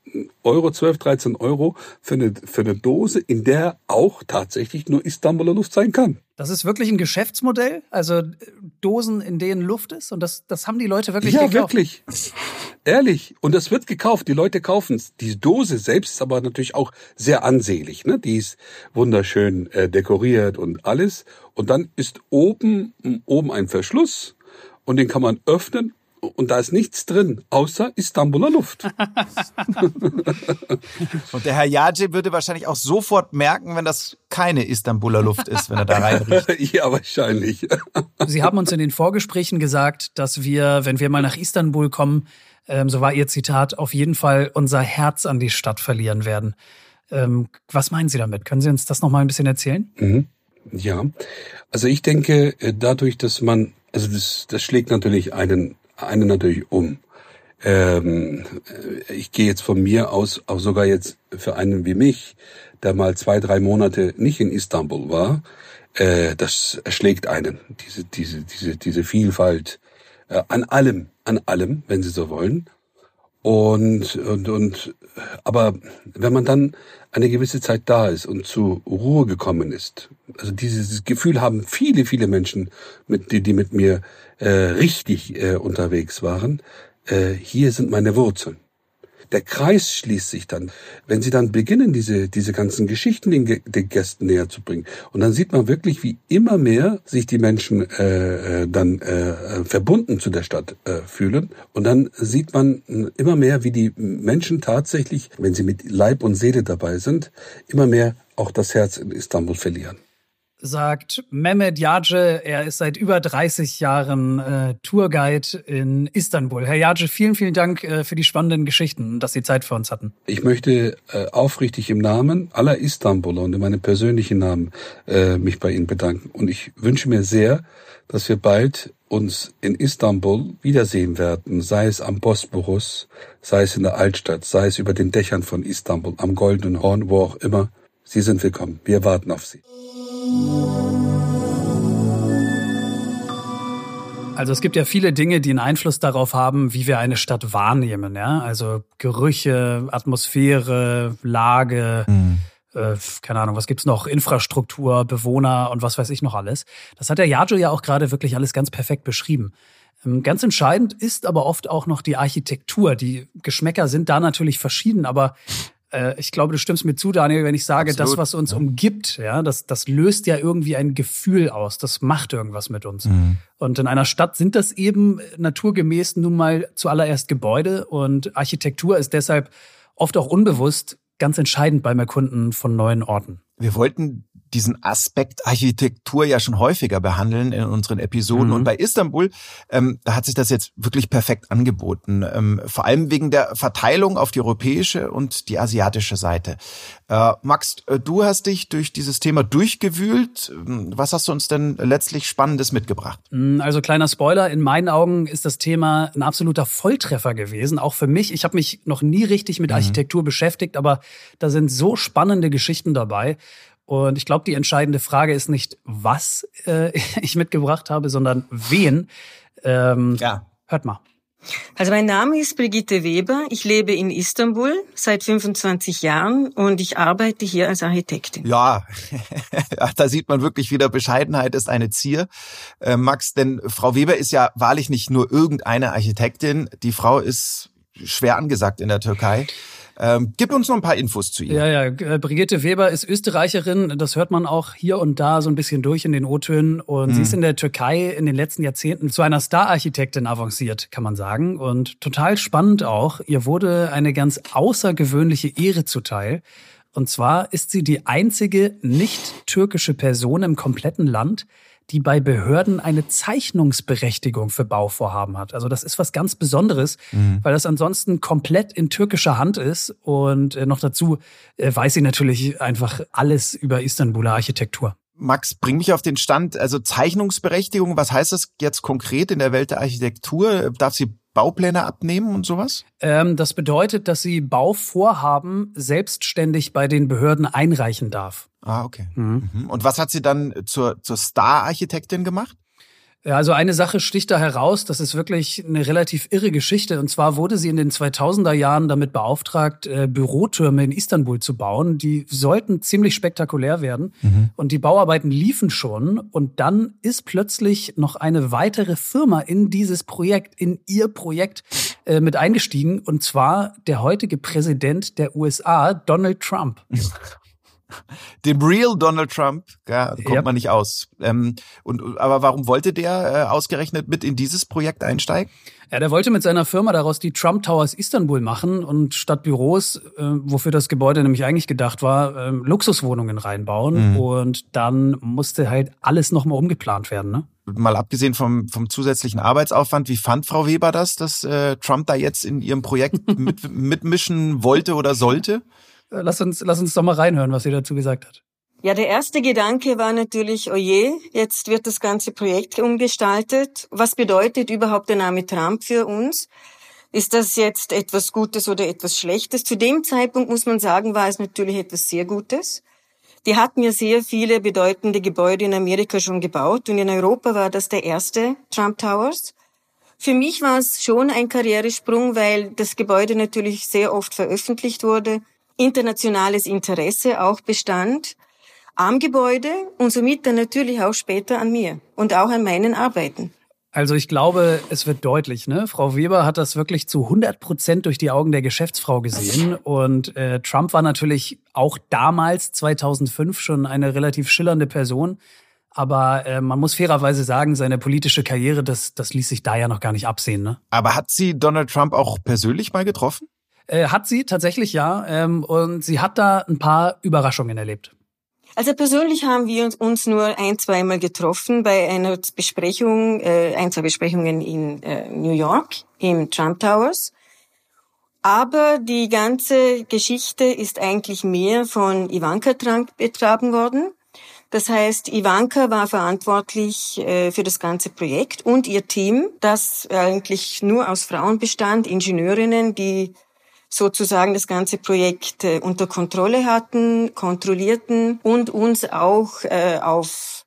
Speaker 1: Euro, 12, 13 Euro für eine, für eine Dose, in der auch tatsächlich nur Istanbuler Luft sein kann.
Speaker 3: Das ist wirklich ein Geschäftsmodell? Also äh, Dosen, in denen Luft ist? Und das, das haben die Leute wirklich
Speaker 1: ja,
Speaker 3: gekauft?
Speaker 1: Ja, wirklich. Ehrlich. Und das wird gekauft. Die Leute kaufen es. Die Dose selbst ist aber natürlich auch sehr ansehlich. Ne? Die ist wunderschön äh, dekoriert und alles. Und dann ist oben, oben ein Verschluss und den kann man öffnen und da ist nichts drin, außer Istanbuler Luft.
Speaker 2: und der Herr Yaji würde wahrscheinlich auch sofort merken, wenn das keine Istanbuler Luft ist, wenn er da reinriecht.
Speaker 1: ja, wahrscheinlich.
Speaker 3: Sie haben uns in den Vorgesprächen gesagt, dass wir, wenn wir mal nach Istanbul kommen, ähm, so war Ihr Zitat, auf jeden Fall unser Herz an die Stadt verlieren werden. Ähm, was meinen Sie damit? Können Sie uns das noch mal ein bisschen erzählen?
Speaker 1: Mhm. Ja, also ich denke, äh, dadurch, dass man, also das, das schlägt natürlich einen eine natürlich um. Ähm, ich gehe jetzt von mir aus, auch sogar jetzt für einen wie mich, der mal zwei, drei Monate nicht in Istanbul war, äh, das erschlägt einen, diese, diese, diese, diese Vielfalt äh, an allem, an allem, wenn Sie so wollen. Und, und, und, aber wenn man dann eine gewisse Zeit da ist und zur Ruhe gekommen ist, also dieses Gefühl haben viele, viele Menschen, mit, die, die mit mir äh, richtig äh, unterwegs waren, äh, hier sind meine Wurzeln der Kreis schließt sich dann. Wenn Sie dann beginnen, diese, diese ganzen Geschichten den, den Gästen näher zu bringen. Und dann sieht man wirklich, wie immer mehr sich die Menschen äh, äh dann äh, verbunden zu der Stadt äh, fühlen. Und dann sieht man immer mehr, wie die Menschen tatsächlich, wenn sie mit Leib und Seele dabei sind, immer mehr auch das Herz in Istanbul verlieren
Speaker 3: sagt Mehmet Yace. Er ist seit über 30 Jahren äh, Tourguide in Istanbul. Herr Yace, vielen, vielen Dank äh, für die spannenden Geschichten, dass Sie Zeit für uns hatten.
Speaker 1: Ich möchte äh, aufrichtig im Namen aller Istanbuler und in meinem persönlichen Namen äh, mich bei Ihnen bedanken. Und ich wünsche mir sehr, dass wir bald uns in Istanbul wiedersehen werden, sei es am Bosporus, sei es in der Altstadt, sei es über den Dächern von Istanbul, am Goldenen Horn, wo auch immer. Sie sind willkommen. Wir warten auf Sie.
Speaker 3: Also es gibt ja viele Dinge, die einen Einfluss darauf haben, wie wir eine Stadt wahrnehmen. Ja? Also Gerüche, Atmosphäre, Lage, mhm. äh, keine Ahnung, was gibt's noch? Infrastruktur, Bewohner und was weiß ich noch alles. Das hat der Yajo ja auch gerade wirklich alles ganz perfekt beschrieben. Ähm, ganz entscheidend ist aber oft auch noch die Architektur. Die Geschmäcker sind da natürlich verschieden, aber äh, ich glaube, du stimmst mir zu, Daniel, wenn ich sage, Absolut. das, was uns umgibt, ja, das, das löst ja irgendwie ein Gefühl aus. Das macht irgendwas mit uns. Mhm. Und in einer Stadt sind das eben naturgemäß nun mal zuallererst Gebäude und Architektur ist deshalb oft auch unbewusst ganz entscheidend beim Erkunden von neuen Orten.
Speaker 2: Wir wollten diesen Aspekt Architektur ja schon häufiger behandeln in unseren Episoden. Mhm. Und bei Istanbul, ähm, da hat sich das jetzt wirklich perfekt angeboten. Ähm, vor allem wegen der Verteilung auf die europäische und die asiatische Seite. Äh, Max, äh, du hast dich durch dieses Thema durchgewühlt. Ähm, was hast du uns denn letztlich Spannendes mitgebracht?
Speaker 3: Mm, also kleiner Spoiler, in meinen Augen ist das Thema ein absoluter Volltreffer gewesen, auch für mich. Ich habe mich noch nie richtig mit mhm. Architektur beschäftigt, aber da sind so spannende Geschichten dabei. Und ich glaube, die entscheidende Frage ist nicht, was äh, ich mitgebracht habe, sondern wen. Ähm, ja. Hört mal.
Speaker 4: Also mein Name ist Brigitte Weber. Ich lebe in Istanbul seit 25 Jahren und ich arbeite hier als Architektin.
Speaker 2: Ja, da sieht man wirklich wieder, Bescheidenheit ist eine Zier. Äh, Max, denn Frau Weber ist ja wahrlich nicht nur irgendeine Architektin. Die Frau ist schwer angesagt in der Türkei. Ähm, gib uns noch ein paar Infos zu ihr.
Speaker 3: Ja, ja. Äh, Brigitte Weber ist Österreicherin. Das hört man auch hier und da so ein bisschen durch in den O-Tönen. Und mhm. sie ist in der Türkei in den letzten Jahrzehnten zu einer Star-Architektin avanciert, kann man sagen. Und total spannend auch. Ihr wurde eine ganz außergewöhnliche Ehre zuteil. Und zwar ist sie die einzige nicht türkische Person im kompletten Land, die bei Behörden eine Zeichnungsberechtigung für Bauvorhaben hat. Also das ist was ganz Besonderes, mhm. weil das ansonsten komplett in türkischer Hand ist. Und äh, noch dazu äh, weiß sie natürlich einfach alles über Istanbuler Architektur.
Speaker 2: Max, bring mich auf den Stand. Also Zeichnungsberechtigung, was heißt das jetzt konkret in der Welt der Architektur? Darf sie Baupläne abnehmen und sowas?
Speaker 3: Ähm, das bedeutet, dass sie Bauvorhaben selbstständig bei den Behörden einreichen darf.
Speaker 2: Ah, okay. Mhm. mhm. Und was hat sie dann zur, zur Star-Architektin gemacht?
Speaker 3: Ja, also eine Sache sticht da heraus, das ist wirklich eine relativ irre Geschichte. Und zwar wurde sie in den 2000er Jahren damit beauftragt, äh, Bürotürme in Istanbul zu bauen. Die sollten ziemlich spektakulär werden. Mhm. Und die Bauarbeiten liefen schon. Und dann ist plötzlich noch eine weitere Firma in dieses Projekt, in ihr Projekt äh, mit eingestiegen. Und zwar der heutige Präsident der USA, Donald Trump.
Speaker 2: Dem Real Donald Trump ja, kommt yep. man nicht aus. Ähm, und, aber warum wollte der äh, ausgerechnet mit in dieses Projekt einsteigen?
Speaker 3: Ja, der wollte mit seiner Firma daraus die Trump Towers Istanbul machen und statt Büros, äh, wofür das Gebäude nämlich eigentlich gedacht war, äh, Luxuswohnungen reinbauen. Mhm. Und dann musste halt alles nochmal umgeplant werden. Ne?
Speaker 2: Mal abgesehen vom, vom zusätzlichen Arbeitsaufwand, wie fand Frau Weber das, dass äh, Trump da jetzt in ihrem Projekt mit, mitmischen wollte oder sollte?
Speaker 3: Lass uns, lass uns doch mal reinhören, was sie dazu gesagt hat.
Speaker 4: Ja, der erste Gedanke war natürlich, oh je, jetzt wird das ganze Projekt umgestaltet. Was bedeutet überhaupt der Name Trump für uns? Ist das jetzt etwas Gutes oder etwas Schlechtes? Zu dem Zeitpunkt muss man sagen, war es natürlich etwas sehr Gutes. Die hatten ja sehr viele bedeutende Gebäude in Amerika schon gebaut und in Europa war das der erste Trump Towers. Für mich war es schon ein Karrieresprung, weil das Gebäude natürlich sehr oft veröffentlicht wurde, internationales Interesse auch bestand am Gebäude und somit dann natürlich auch später an mir und auch an meinen Arbeiten.
Speaker 3: Also ich glaube, es wird deutlich. Ne? Frau Weber hat das wirklich zu 100 Prozent durch die Augen der Geschäftsfrau gesehen. Und äh, Trump war natürlich auch damals, 2005, schon eine relativ schillernde Person. Aber äh, man muss fairerweise sagen, seine politische Karriere, das, das ließ sich da ja noch gar nicht absehen. Ne?
Speaker 2: Aber hat sie Donald Trump auch persönlich mal getroffen?
Speaker 3: Äh, hat sie tatsächlich, ja. Ähm, und sie hat da ein paar Überraschungen erlebt.
Speaker 4: Also persönlich haben wir uns nur ein, zweimal getroffen bei einer Besprechung, äh, ein, zwei Besprechungen in äh, New York im Trump Towers. Aber die ganze Geschichte ist eigentlich mehr von Ivanka Trump betragen worden. Das heißt, Ivanka war verantwortlich äh, für das ganze Projekt und ihr Team, das eigentlich nur aus Frauen bestand, Ingenieurinnen, die sozusagen das ganze Projekt äh, unter Kontrolle hatten, kontrollierten und uns auch äh, auf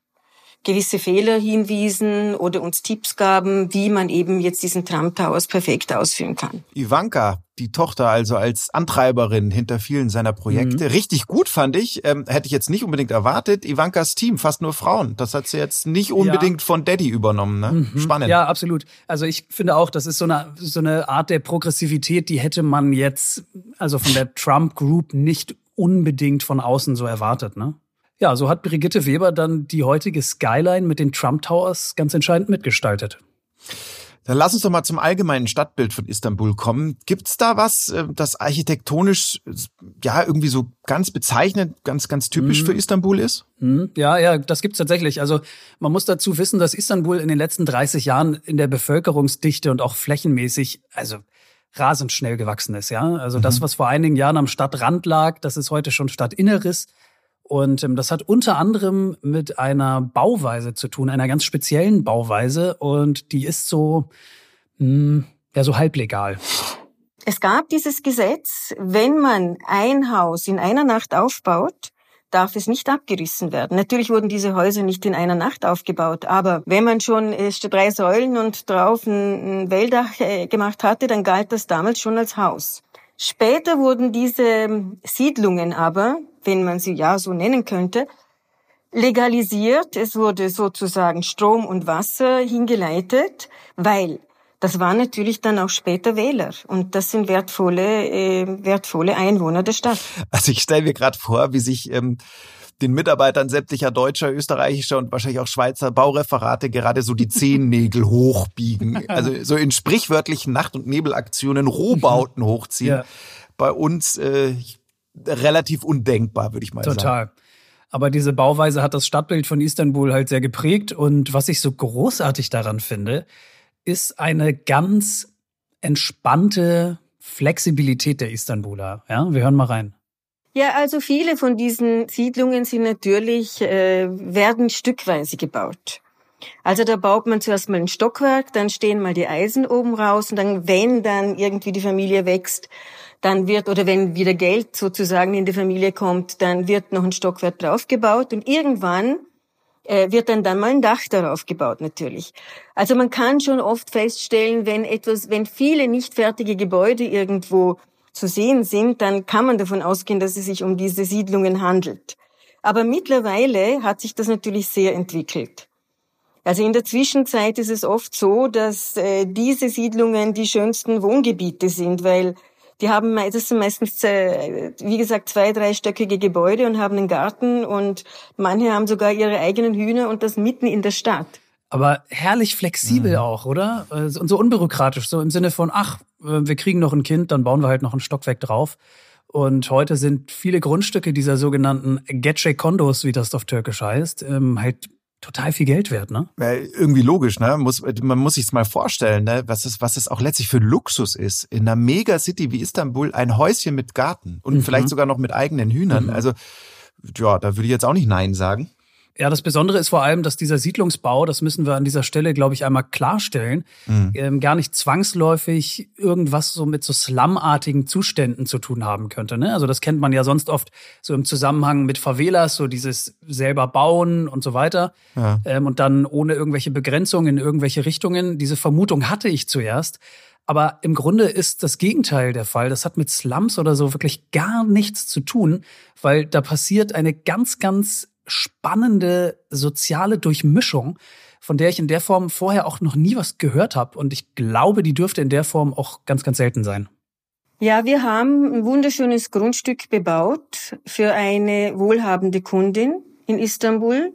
Speaker 4: gewisse Fehler hinwiesen oder uns Tipps gaben, wie man eben jetzt diesen Trump Towers perfekt ausführen kann.
Speaker 2: Ivanka, die Tochter also als Antreiberin hinter vielen seiner Projekte. Mhm. Richtig gut fand ich, ähm, hätte ich jetzt nicht unbedingt erwartet. Ivankas Team, fast nur Frauen. Das hat sie jetzt nicht unbedingt ja. von Daddy übernommen. Ne? Mhm. Spannend.
Speaker 3: Ja, absolut. Also ich finde auch, das ist so eine, so eine Art der Progressivität, die hätte man jetzt, also von der Trump Group nicht unbedingt von außen so erwartet, ne? Ja, so hat Brigitte Weber dann die heutige Skyline mit den Trump Towers ganz entscheidend mitgestaltet.
Speaker 2: Dann lass uns doch mal zum allgemeinen Stadtbild von Istanbul kommen. Gibt's da was, äh, das architektonisch ja irgendwie so ganz bezeichnend, ganz ganz typisch mhm. für Istanbul ist?
Speaker 3: Mhm. Ja, ja, das gibt's tatsächlich. Also man muss dazu wissen, dass Istanbul in den letzten 30 Jahren in der Bevölkerungsdichte und auch flächenmäßig, also rasend schnell gewachsen ist. Ja, also mhm. das, was vor einigen Jahren am Stadtrand lag, das ist heute schon Stadtinneres. Und ähm, das hat unter anderem mit einer Bauweise zu tun, einer ganz speziellen Bauweise. Und die ist so, mh, hm, ja, so halblegal.
Speaker 4: Es gab dieses Gesetz, wenn man ein Haus in einer Nacht aufbaut, darf es nicht abgerissen werden. Natürlich wurden diese Häuser nicht in einer Nacht aufgebaut, aber wenn man schon äh, drei Säulen und drauf ein, Wälldach äh, gemacht hatte, dann galt das damals schon als Haus. Später wurden diese Siedlungen aber wenn man sie ja so nennen könnte, legalisiert. Es wurde sozusagen Strom und Wasser hingeleitet, weil das waren natürlich dann auch später Wähler und das sind wertvolle, äh, wertvolle Einwohner der Stadt.
Speaker 2: Also ich stelle mir gerade vor, wie sich ähm, den Mitarbeitern sämtlicher deutscher, österreichischer und wahrscheinlich auch Schweizer Baureferate gerade so die Zehennägel hochbiegen. Also so in sprichwörtlichen Nacht- und Nebelaktionen Rohbauten hochziehen. Ja. Bei uns, äh, relativ undenkbar, würde ich mal
Speaker 3: Total.
Speaker 2: sagen.
Speaker 3: Total. Aber diese Bauweise hat das Stadtbild von Istanbul halt sehr geprägt. Und was ich so großartig daran finde, ist eine ganz entspannte Flexibilität der Istanbuler. Ja, wir hören mal rein.
Speaker 4: Ja, also viele von diesen Siedlungen sind natürlich, äh, werden stückweise gebaut. Also da baut man zuerst mal ein Stockwerk, dann stehen mal die Eisen oben raus und dann, wenn dann irgendwie die Familie wächst, dann wird, oder wenn wieder Geld sozusagen in die Familie kommt, dann wird noch ein Stockwerk draufgebaut und irgendwann äh, wird dann dann mal ein Dach darauf gebaut natürlich. Also man kann schon oft feststellen, wenn etwas, wenn viele nicht fertige Gebäude irgendwo zu sehen sind, dann kann man davon ausgehen, dass es sich um diese Siedlungen handelt. Aber mittlerweile hat sich das natürlich sehr entwickelt. Also in der Zwischenzeit ist es oft so, dass äh, diese Siedlungen die schönsten Wohngebiete sind, weil die haben, das sind meistens, äh, wie gesagt, zwei, dreistöckige Gebäude und haben einen Garten und manche haben sogar ihre eigenen Hühner und das mitten in der Stadt.
Speaker 3: Aber herrlich flexibel mhm. auch, oder? Äh, und so unbürokratisch, so im Sinne von, ach, äh, wir kriegen noch ein Kind, dann bauen wir halt noch ein Stockwerk drauf. Und heute sind viele Grundstücke dieser sogenannten Gece-Kondos, wie das auf Türkisch heißt, ähm, halt total viel Geld wert, ne?
Speaker 2: Ja, irgendwie logisch, ne? Muss, man muss sich's mal vorstellen, ne? Was es, was es auch letztlich für Luxus ist, in einer Megacity wie Istanbul ein Häuschen mit Garten und mhm. vielleicht sogar noch mit eigenen Hühnern. Mhm. Also ja, da würde ich jetzt auch nicht Nein sagen.
Speaker 3: Ja, das Besondere ist vor allem, dass dieser Siedlungsbau, das müssen wir an dieser Stelle, glaube ich, einmal klarstellen, mhm. ähm, gar nicht zwangsläufig irgendwas so mit so slumartigen Zuständen zu tun haben könnte. Ne? Also das kennt man ja sonst oft so im Zusammenhang mit Favelas, so dieses selber bauen und so weiter. Ja. Ähm, und dann ohne irgendwelche Begrenzungen in irgendwelche Richtungen. Diese Vermutung hatte ich zuerst. Aber im Grunde ist das Gegenteil der Fall. Das hat mit Slums oder so wirklich gar nichts zu tun, weil da passiert eine ganz, ganz spannende soziale Durchmischung, von der ich in der Form vorher auch noch nie was gehört habe. Und ich glaube, die dürfte in der Form auch ganz, ganz selten sein.
Speaker 4: Ja, wir haben ein wunderschönes Grundstück bebaut für eine wohlhabende Kundin in Istanbul.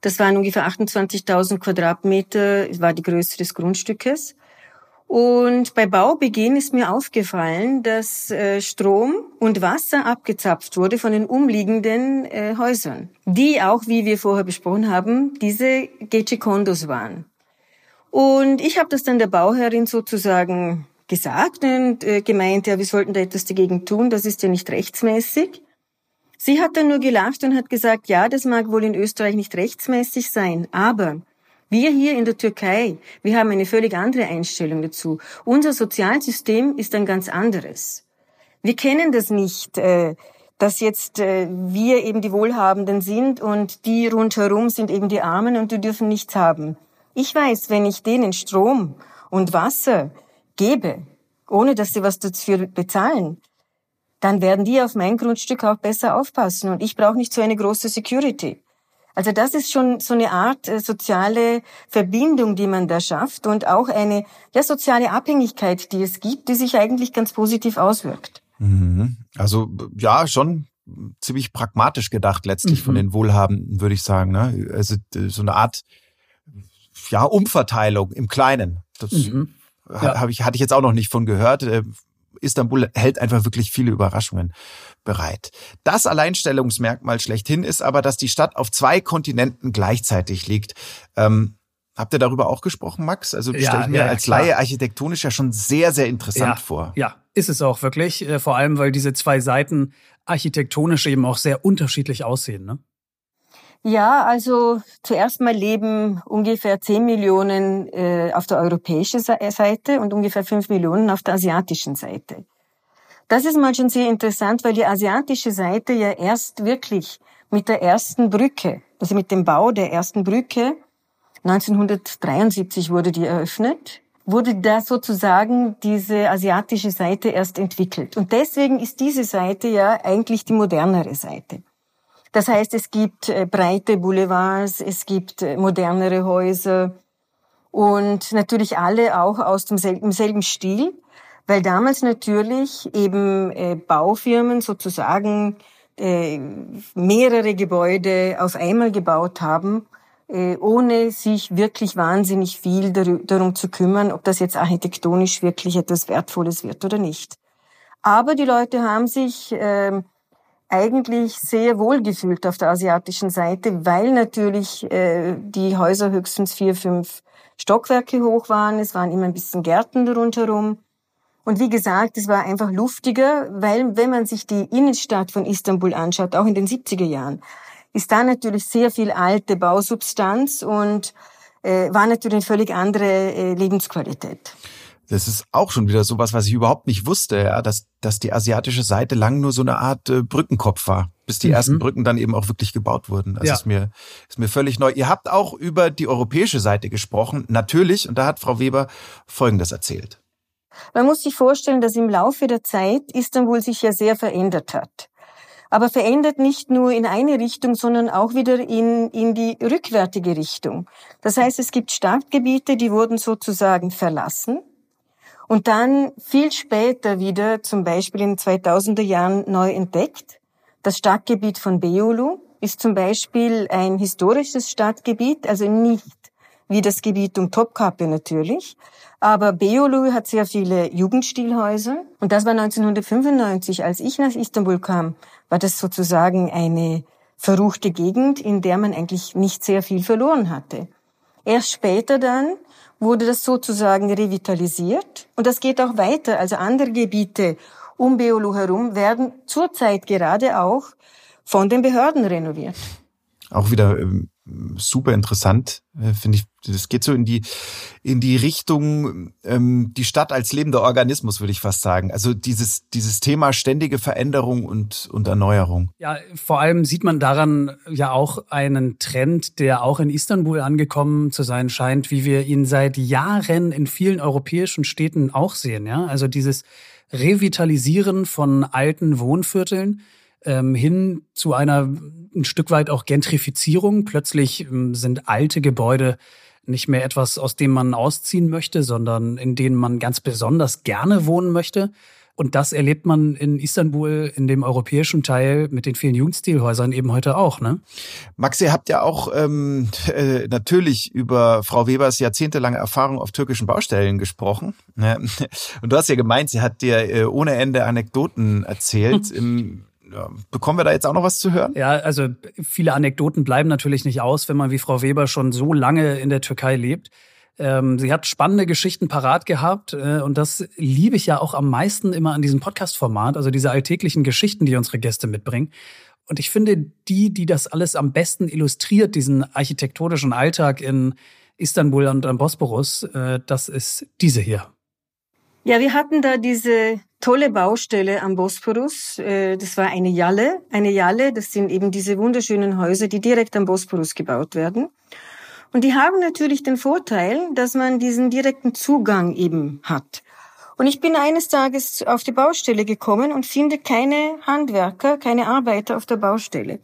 Speaker 4: Das waren ungefähr 28.000 Quadratmeter, war die Größe des Grundstückes. Und bei Baubeginn ist mir aufgefallen, dass äh, Strom und Wasser abgezapft wurde von den umliegenden äh, Häusern, die auch, wie wir vorher besprochen haben, diese Gece-Kondos waren. Und ich habe das dann der Bauherrin sozusagen gesagt und äh, gemeint, ja, wir sollten da etwas dagegen tun, das ist ja nicht rechtsmäßig. Sie hat dann nur gelacht und hat gesagt, ja, das mag wohl in Österreich nicht rechtsmäßig sein, aber wir hier in der Türkei, wir haben eine völlig andere Einstellung dazu. Unser Sozialsystem ist ein ganz anderes. Wir kennen das nicht, äh, dass jetzt äh, wir eben die Wohlhabenden sind und die rundherum sind eben die Armen und die dürfen nichts haben. Ich weiß, wenn ich denen Strom und Wasser gebe, ohne dass sie was dafür bezahlen, dann werden die auf mein Grundstück auch besser aufpassen und ich brauche nicht so eine große Security. Also das ist schon so eine Art äh, soziale Verbindung, die man da schafft und auch eine ja, soziale Abhängigkeit, die es gibt, die sich eigentlich ganz positiv auswirkt.
Speaker 2: Mhm. Also ja, schon ziemlich pragmatisch gedacht letztlich mhm. von den Wohlhabenden, würde ich sagen. Ne? Also so eine Art ja Umverteilung im Kleinen. Das mhm. ja. ich hatte ich jetzt auch noch nicht von gehört. Istanbul hält einfach wirklich viele Überraschungen bereit. Das Alleinstellungsmerkmal schlechthin ist aber, dass die Stadt auf zwei Kontinenten gleichzeitig liegt. Ähm, Habt ihr darüber auch gesprochen, Max? Also ja, stelle ich mir ja, als klar. Laie architektonisch ja schon sehr, sehr interessant
Speaker 3: ja,
Speaker 2: vor.
Speaker 3: Ja, ist es auch wirklich. Äh, vor allem, weil diese zwei Seiten architektonisch eben auch sehr unterschiedlich aussehen. Ne?
Speaker 4: Ja, also zuerst mal leben ungefähr 10 Millionen äh, auf der europäischen Seite und ungefähr 5 Millionen auf der asiatischen Seite. Das ist mal schon sehr interessant, weil die asiatische Seite ja erst wirklich mit der ersten Brücke, also mit dem Bau der ersten Brücke, 1973 wurde die eröffnet, wurde da sozusagen diese asiatische Seite erst entwickelt. Und deswegen ist diese Seite ja eigentlich die modernere Seite. Das heißt, es gibt äh, breite Boulevards, es gibt äh, modernere Häuser und natürlich alle auch aus demselben selben Stil, weil damals natürlich eben äh, Baufirmen sozusagen mehrere Gebäude auf einmal gebaut haben, ohne sich wirklich wahnsinnig viel darum zu kümmern, ob das jetzt architektonisch wirklich etwas Wertvolles wird oder nicht. Aber die Leute haben sich ähm, eigentlich sehr wohl gefühlt auf der asiatischen Seite, weil natürlich äh, die Häuser höchstens vier, fünf Stockwerke hoch waren. Es waren immer ein bisschen Gärten rundherum. Und wie gesagt, es war einfach luftiger, weil wenn man sich die Innenstadt von Istanbul anschaut, auch in den 70er Jahren, ist da natürlich sehr viel alte Bausubstanz und äh, war natürlich eine völlig andere äh, Lebensqualität.
Speaker 2: Das ist auch schon wieder sowas, was ich überhaupt nicht wusste, ja, dass, dass die asiatische Seite lang nur so eine Art äh, Brückenkopf war, bis die mhm. ersten Brücken dann eben auch wirklich gebaut wurden. Das ja. ist mir, ist mir völlig neu. Ihr habt auch über die europäische Seite gesprochen, natürlich, und da hat Frau Weber Folgendes erzählt.
Speaker 4: Man muss sich vorstellen, dass im Laufe der Zeit Istanbul sich ja sehr verändert hat. Aber verändert nicht nur in eine Richtung, sondern auch wieder in, in die rückwärtige Richtung. Das heißt, es gibt Stadtgebiete, die wurden sozusagen verlassen und dann viel später wieder, zum Beispiel in 2000er Jahren, neu entdeckt. Das Stadtgebiet von Beyoğlu ist zum Beispiel ein historisches Stadtgebiet, also nicht wie das Gebiet um Topkapi natürlich. Aber Beyoğlu hat sehr viele Jugendstilhäuser. Und das war 1995, als ich nach Istanbul kam, war das sozusagen eine verruchte Gegend, in der man eigentlich nicht sehr viel verloren hatte. Erst später dann wurde das sozusagen revitalisiert. Und das geht auch weiter. Also andere Gebiete um Beolu herum werden zurzeit gerade auch von den Behörden renoviert.
Speaker 2: Auch wieder ähm, super interessant, äh, finde ich. Das geht so in die in die Richtung ähm, die Stadt als lebender Organismus, würde ich fast sagen. Also dieses dieses Thema ständige Veränderung und und Erneuerung.
Speaker 3: Ja, vor allem sieht man daran ja auch einen Trend, der auch in Istanbul angekommen zu sein scheint, wie wir ihn seit Jahren in vielen europäischen Städten auch sehen. Ja, also dieses Revitalisieren von alten Wohnvierteln ähm, hin zu einer ein Stück weit auch Gentrifizierung. Plötzlich ähm, sind alte Gebäude nicht mehr etwas, aus dem man ausziehen möchte, sondern in denen man ganz besonders gerne wohnen möchte. Und das erlebt man in Istanbul, in dem europäischen Teil mit den vielen Jugendstilhäusern eben heute auch. Ne?
Speaker 2: Max, ihr habt ja auch ähm, äh, natürlich über Frau Webers jahrzehntelange Erfahrung auf türkischen Baustellen gesprochen. Ne? Und du hast ja gemeint, sie hat dir äh, ohne Ende Anekdoten erzählt. Im bekommen wir da jetzt auch noch was zu hören?
Speaker 3: Ja, also viele Anekdoten bleiben natürlich nicht aus, wenn man wie Frau Weber schon so lange in der Türkei lebt. Ähm, sie hat spannende Geschichten parat gehabt äh, und das liebe ich ja auch am meisten immer an diesem Podcast-Format, also diese alltäglichen Geschichten, die unsere Gäste mitbringen. Und ich finde, die, die das alles am besten illustriert, diesen architektonischen Alltag in Istanbul und am Bosporus, äh, das ist diese hier.
Speaker 4: Ja, wir hatten da diese tolle Baustelle am Bosporus. Äh, das war eine Jalle. Eine Jalle, das sind eben diese wunderschönen Häuser, die direkt am Bosporus gebaut werden. Und die haben natürlich den Vorteil, dass man diesen direkten Zugang eben hat. Und ich bin eines Tages auf die Baustelle gekommen und finde keine Handwerker, keine Arbeiter auf der Baustelle.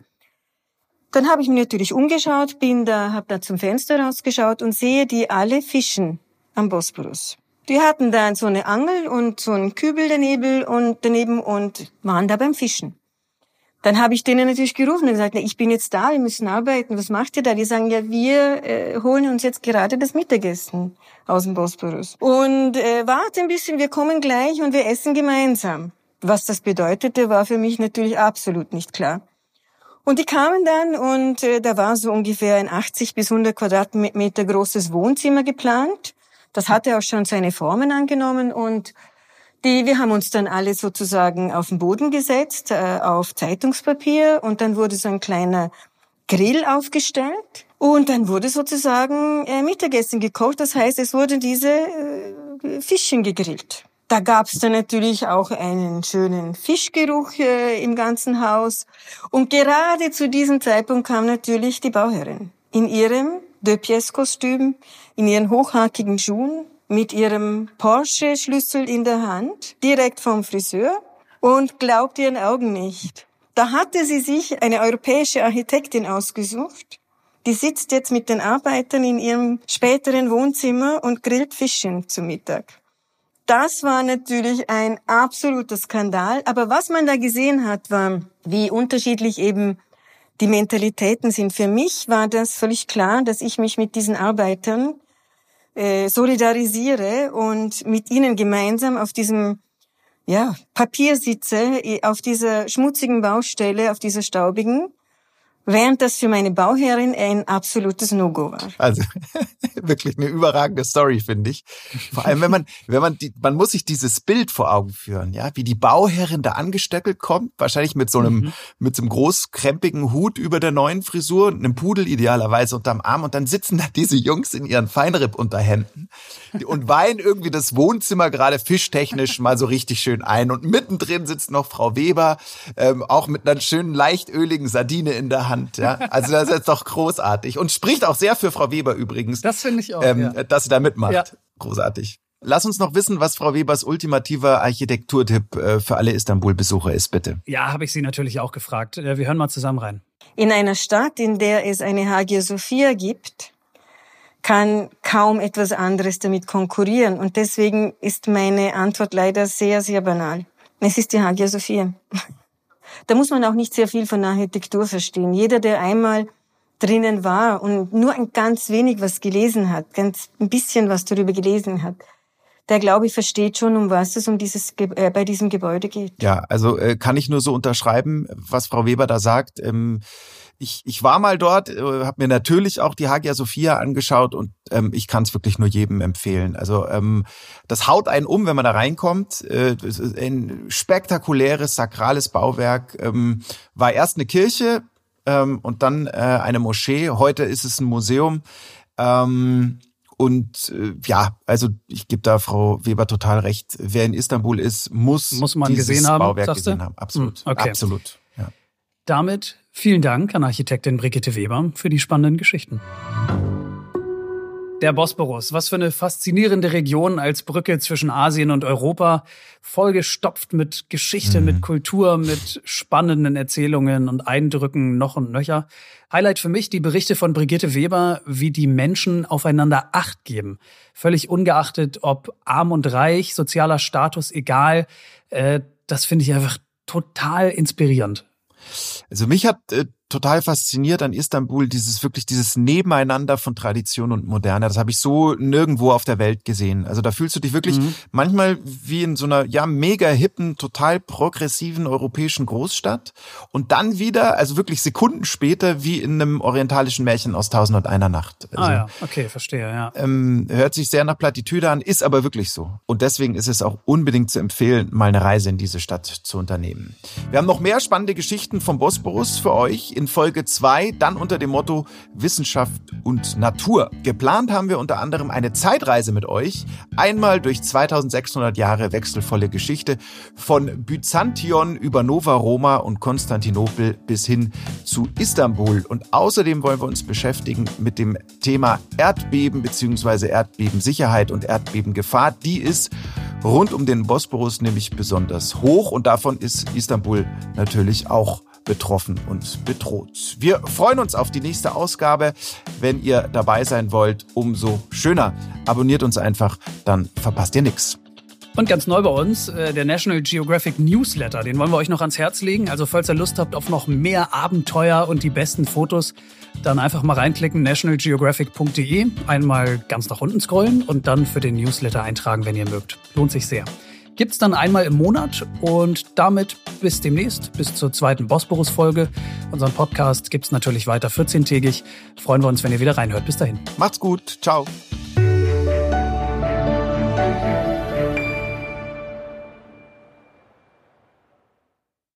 Speaker 4: Dann habe ich mich natürlich umgeschaut, bin da, habe da zum Fenster rausgeschaut und sehe die alle fischen am Bosporus. Die hatten da so eine Angel und so einen Kübel daneben und daneben und waren da beim Fischen. Dann habe ich denen natürlich gerufen und gesagt, ich bin jetzt da, wir müssen arbeiten. Was macht ihr da? Die sagen, ja, wir äh, holen uns jetzt gerade das Mittagessen aus dem Bosporus. Und äh, warte ein bisschen, wir kommen gleich und wir essen gemeinsam. Was das bedeutete, war für mich natürlich absolut nicht klar. Und die kamen dann und äh, da war so ungefähr ein 80 bis 100 Quadratmeter großes Wohnzimmer geplant. Das hatte auch schon seine Formen angenommen und die, wir haben uns dann alle sozusagen auf den Boden gesetzt, äh, auf Zeitungspapier und dann wurde so ein kleiner Grill aufgestellt und dann wurde sozusagen äh, Mittagessen gekocht. Das heißt, es wurden diese äh, Fischchen gegrillt. Da gab es dann natürlich auch einen schönen Fischgeruch äh, im ganzen Haus. Und gerade zu diesem Zeitpunkt kam natürlich die Bauherrin in ihrem Deux-Pièces-Kostüm, in ihren hochhackigen Schuhen, mit ihrem Porsche-Schlüssel in der Hand, direkt vom Friseur und glaubt ihren Augen nicht. Da hatte sie sich eine europäische Architektin ausgesucht. Die sitzt jetzt mit den Arbeitern in ihrem späteren Wohnzimmer und grillt Fischen zum Mittag. Das war natürlich ein absoluter Skandal. Aber was man da gesehen hat, war, wie unterschiedlich eben die Mentalitäten sind. Für mich war das völlig klar, dass ich mich mit diesen Arbeitern äh, solidarisiere und mit ihnen gemeinsam auf diesem ja, Papier sitze, auf dieser schmutzigen Baustelle, auf dieser staubigen während das für meine Bauherrin ein absolutes No-Go war.
Speaker 2: Also wirklich eine überragende Story, finde ich. Vor allem, wenn man, wenn man, die, man muss sich dieses Bild vor Augen führen, ja, wie die Bauherrin da angestöckelt kommt, wahrscheinlich mit so einem, mhm. mit so einem großkrempigen Hut über der neuen Frisur, einem Pudel idealerweise unterm Arm und dann sitzen da diese Jungs in ihren Feinripp-Unterhänden und weihen irgendwie das Wohnzimmer gerade fischtechnisch mal so richtig schön ein und mittendrin sitzt noch Frau Weber, ähm, auch mit einer schönen leichtöligen Sardine in der Hand Hand. Ja? Also das ist doch großartig und spricht auch sehr für Frau Weber übrigens.
Speaker 3: Das finde ich auch,
Speaker 2: ähm, ja. dass sie da mitmacht. Ja. Großartig. Lass uns noch wissen, was Frau Webers ultimativer Architekturtipp äh, für alle Istanbul-Besucher ist, bitte.
Speaker 3: Ja, habe ich Sie natürlich auch gefragt. Äh, wir hören mal zusammen rein.
Speaker 4: In einer Stadt, in der es eine Hagia Sophia gibt, kann kaum etwas anderes damit konkurrieren. Und deswegen ist meine Antwort leider sehr, sehr banal. Es ist die Hagia Sophia. Da muss man auch nicht sehr viel von Architektur verstehen. Jeder, der einmal drinnen war und nur ein ganz wenig was gelesen hat, ganz ein bisschen was darüber gelesen hat, der glaube ich versteht schon, um was es um dieses äh, bei diesem Gebäude geht.
Speaker 2: Ja, also äh, kann ich nur so unterschreiben, was Frau Weber da sagt. Ähm, ich, ich war mal dort, äh, habe mir natürlich auch die Hagia Sophia angeschaut und ähm, ich kann es wirklich nur jedem empfehlen. Also ähm, das haut einen um, wenn man da reinkommt. Äh, ein spektakuläres, sakrales Bauwerk. Ähm, war erst eine Kirche ähm, und dann äh, eine Moschee. Heute ist es ein Museum. Ähm, und äh, ja, also ich gebe da Frau Weber total recht. Wer in Istanbul ist, muss,
Speaker 3: muss man
Speaker 2: dieses
Speaker 3: gesehen haben,
Speaker 2: Bauwerk gesehen haben. Absolut,
Speaker 3: hm, okay.
Speaker 2: absolut. Ja.
Speaker 3: Damit vielen Dank an Architektin Brigitte Weber für die spannenden Geschichten. Der Bosporus, was für eine faszinierende Region als Brücke zwischen Asien und Europa, vollgestopft mit Geschichte, mhm. mit Kultur, mit spannenden Erzählungen und Eindrücken noch und nöcher. Highlight für mich die Berichte von Brigitte Weber, wie die Menschen aufeinander Acht geben. Völlig ungeachtet, ob arm und reich, sozialer Status, egal. Äh, das finde ich einfach total inspirierend.
Speaker 2: Also mich hat äh, total fasziniert an Istanbul, dieses wirklich dieses Nebeneinander von Tradition und Moderne. Das habe ich so nirgendwo auf der Welt gesehen. Also da fühlst du dich wirklich mhm. manchmal wie in so einer ja mega hippen, total progressiven europäischen Großstadt und dann wieder, also wirklich Sekunden später, wie in einem orientalischen Märchen aus Tausend und einer Nacht.
Speaker 3: Ah also, ah ja, okay, verstehe, ja.
Speaker 2: Ähm, hört sich sehr nach Plattitüde an, ist aber wirklich so. Und deswegen ist es auch unbedingt zu empfehlen, mal eine Reise in diese Stadt zu unternehmen. Wir haben noch mehr spannende Geschichten vom Bosporus für euch in Folge 2 dann unter dem Motto Wissenschaft und Natur. Geplant haben wir unter anderem eine Zeitreise mit euch. Einmal durch 2600 Jahre wechselvolle Geschichte von Byzantion über Nova Roma und Konstantinopel bis hin zu Istanbul. Und außerdem wollen wir uns beschäftigen mit dem Thema Erdbeben bzw. Erdbebensicherheit und Erdbebengefahr. Die ist rund um den Bosporus nämlich besonders hoch und davon ist Istanbul natürlich auch betroffen und bedroht. Wir freuen uns auf die nächste Ausgabe. Wenn ihr dabei sein wollt, umso schöner. Abonniert uns einfach, dann verpasst ihr nichts.
Speaker 3: Und ganz neu bei uns, äh, der National Geographic Newsletter. Den wollen wir euch noch ans Herz legen. Also falls ihr Lust habt auf noch mehr Abenteuer und die besten Fotos, dann einfach mal reinklicken, nationalgeographic.de, einmal ganz nach unten scrollen und dann für den Newsletter eintragen, wenn ihr mögt. Lohnt sich sehr gibt es dann einmal im Monat und damit bis demnächst, bis zur zweiten Bosporus-Folge. Unseren Podcast gibt es natürlich weiter 14-tägig. Freuen wir uns, wenn ihr wieder reinhört. Bis dahin.
Speaker 2: Macht's gut. Ciao.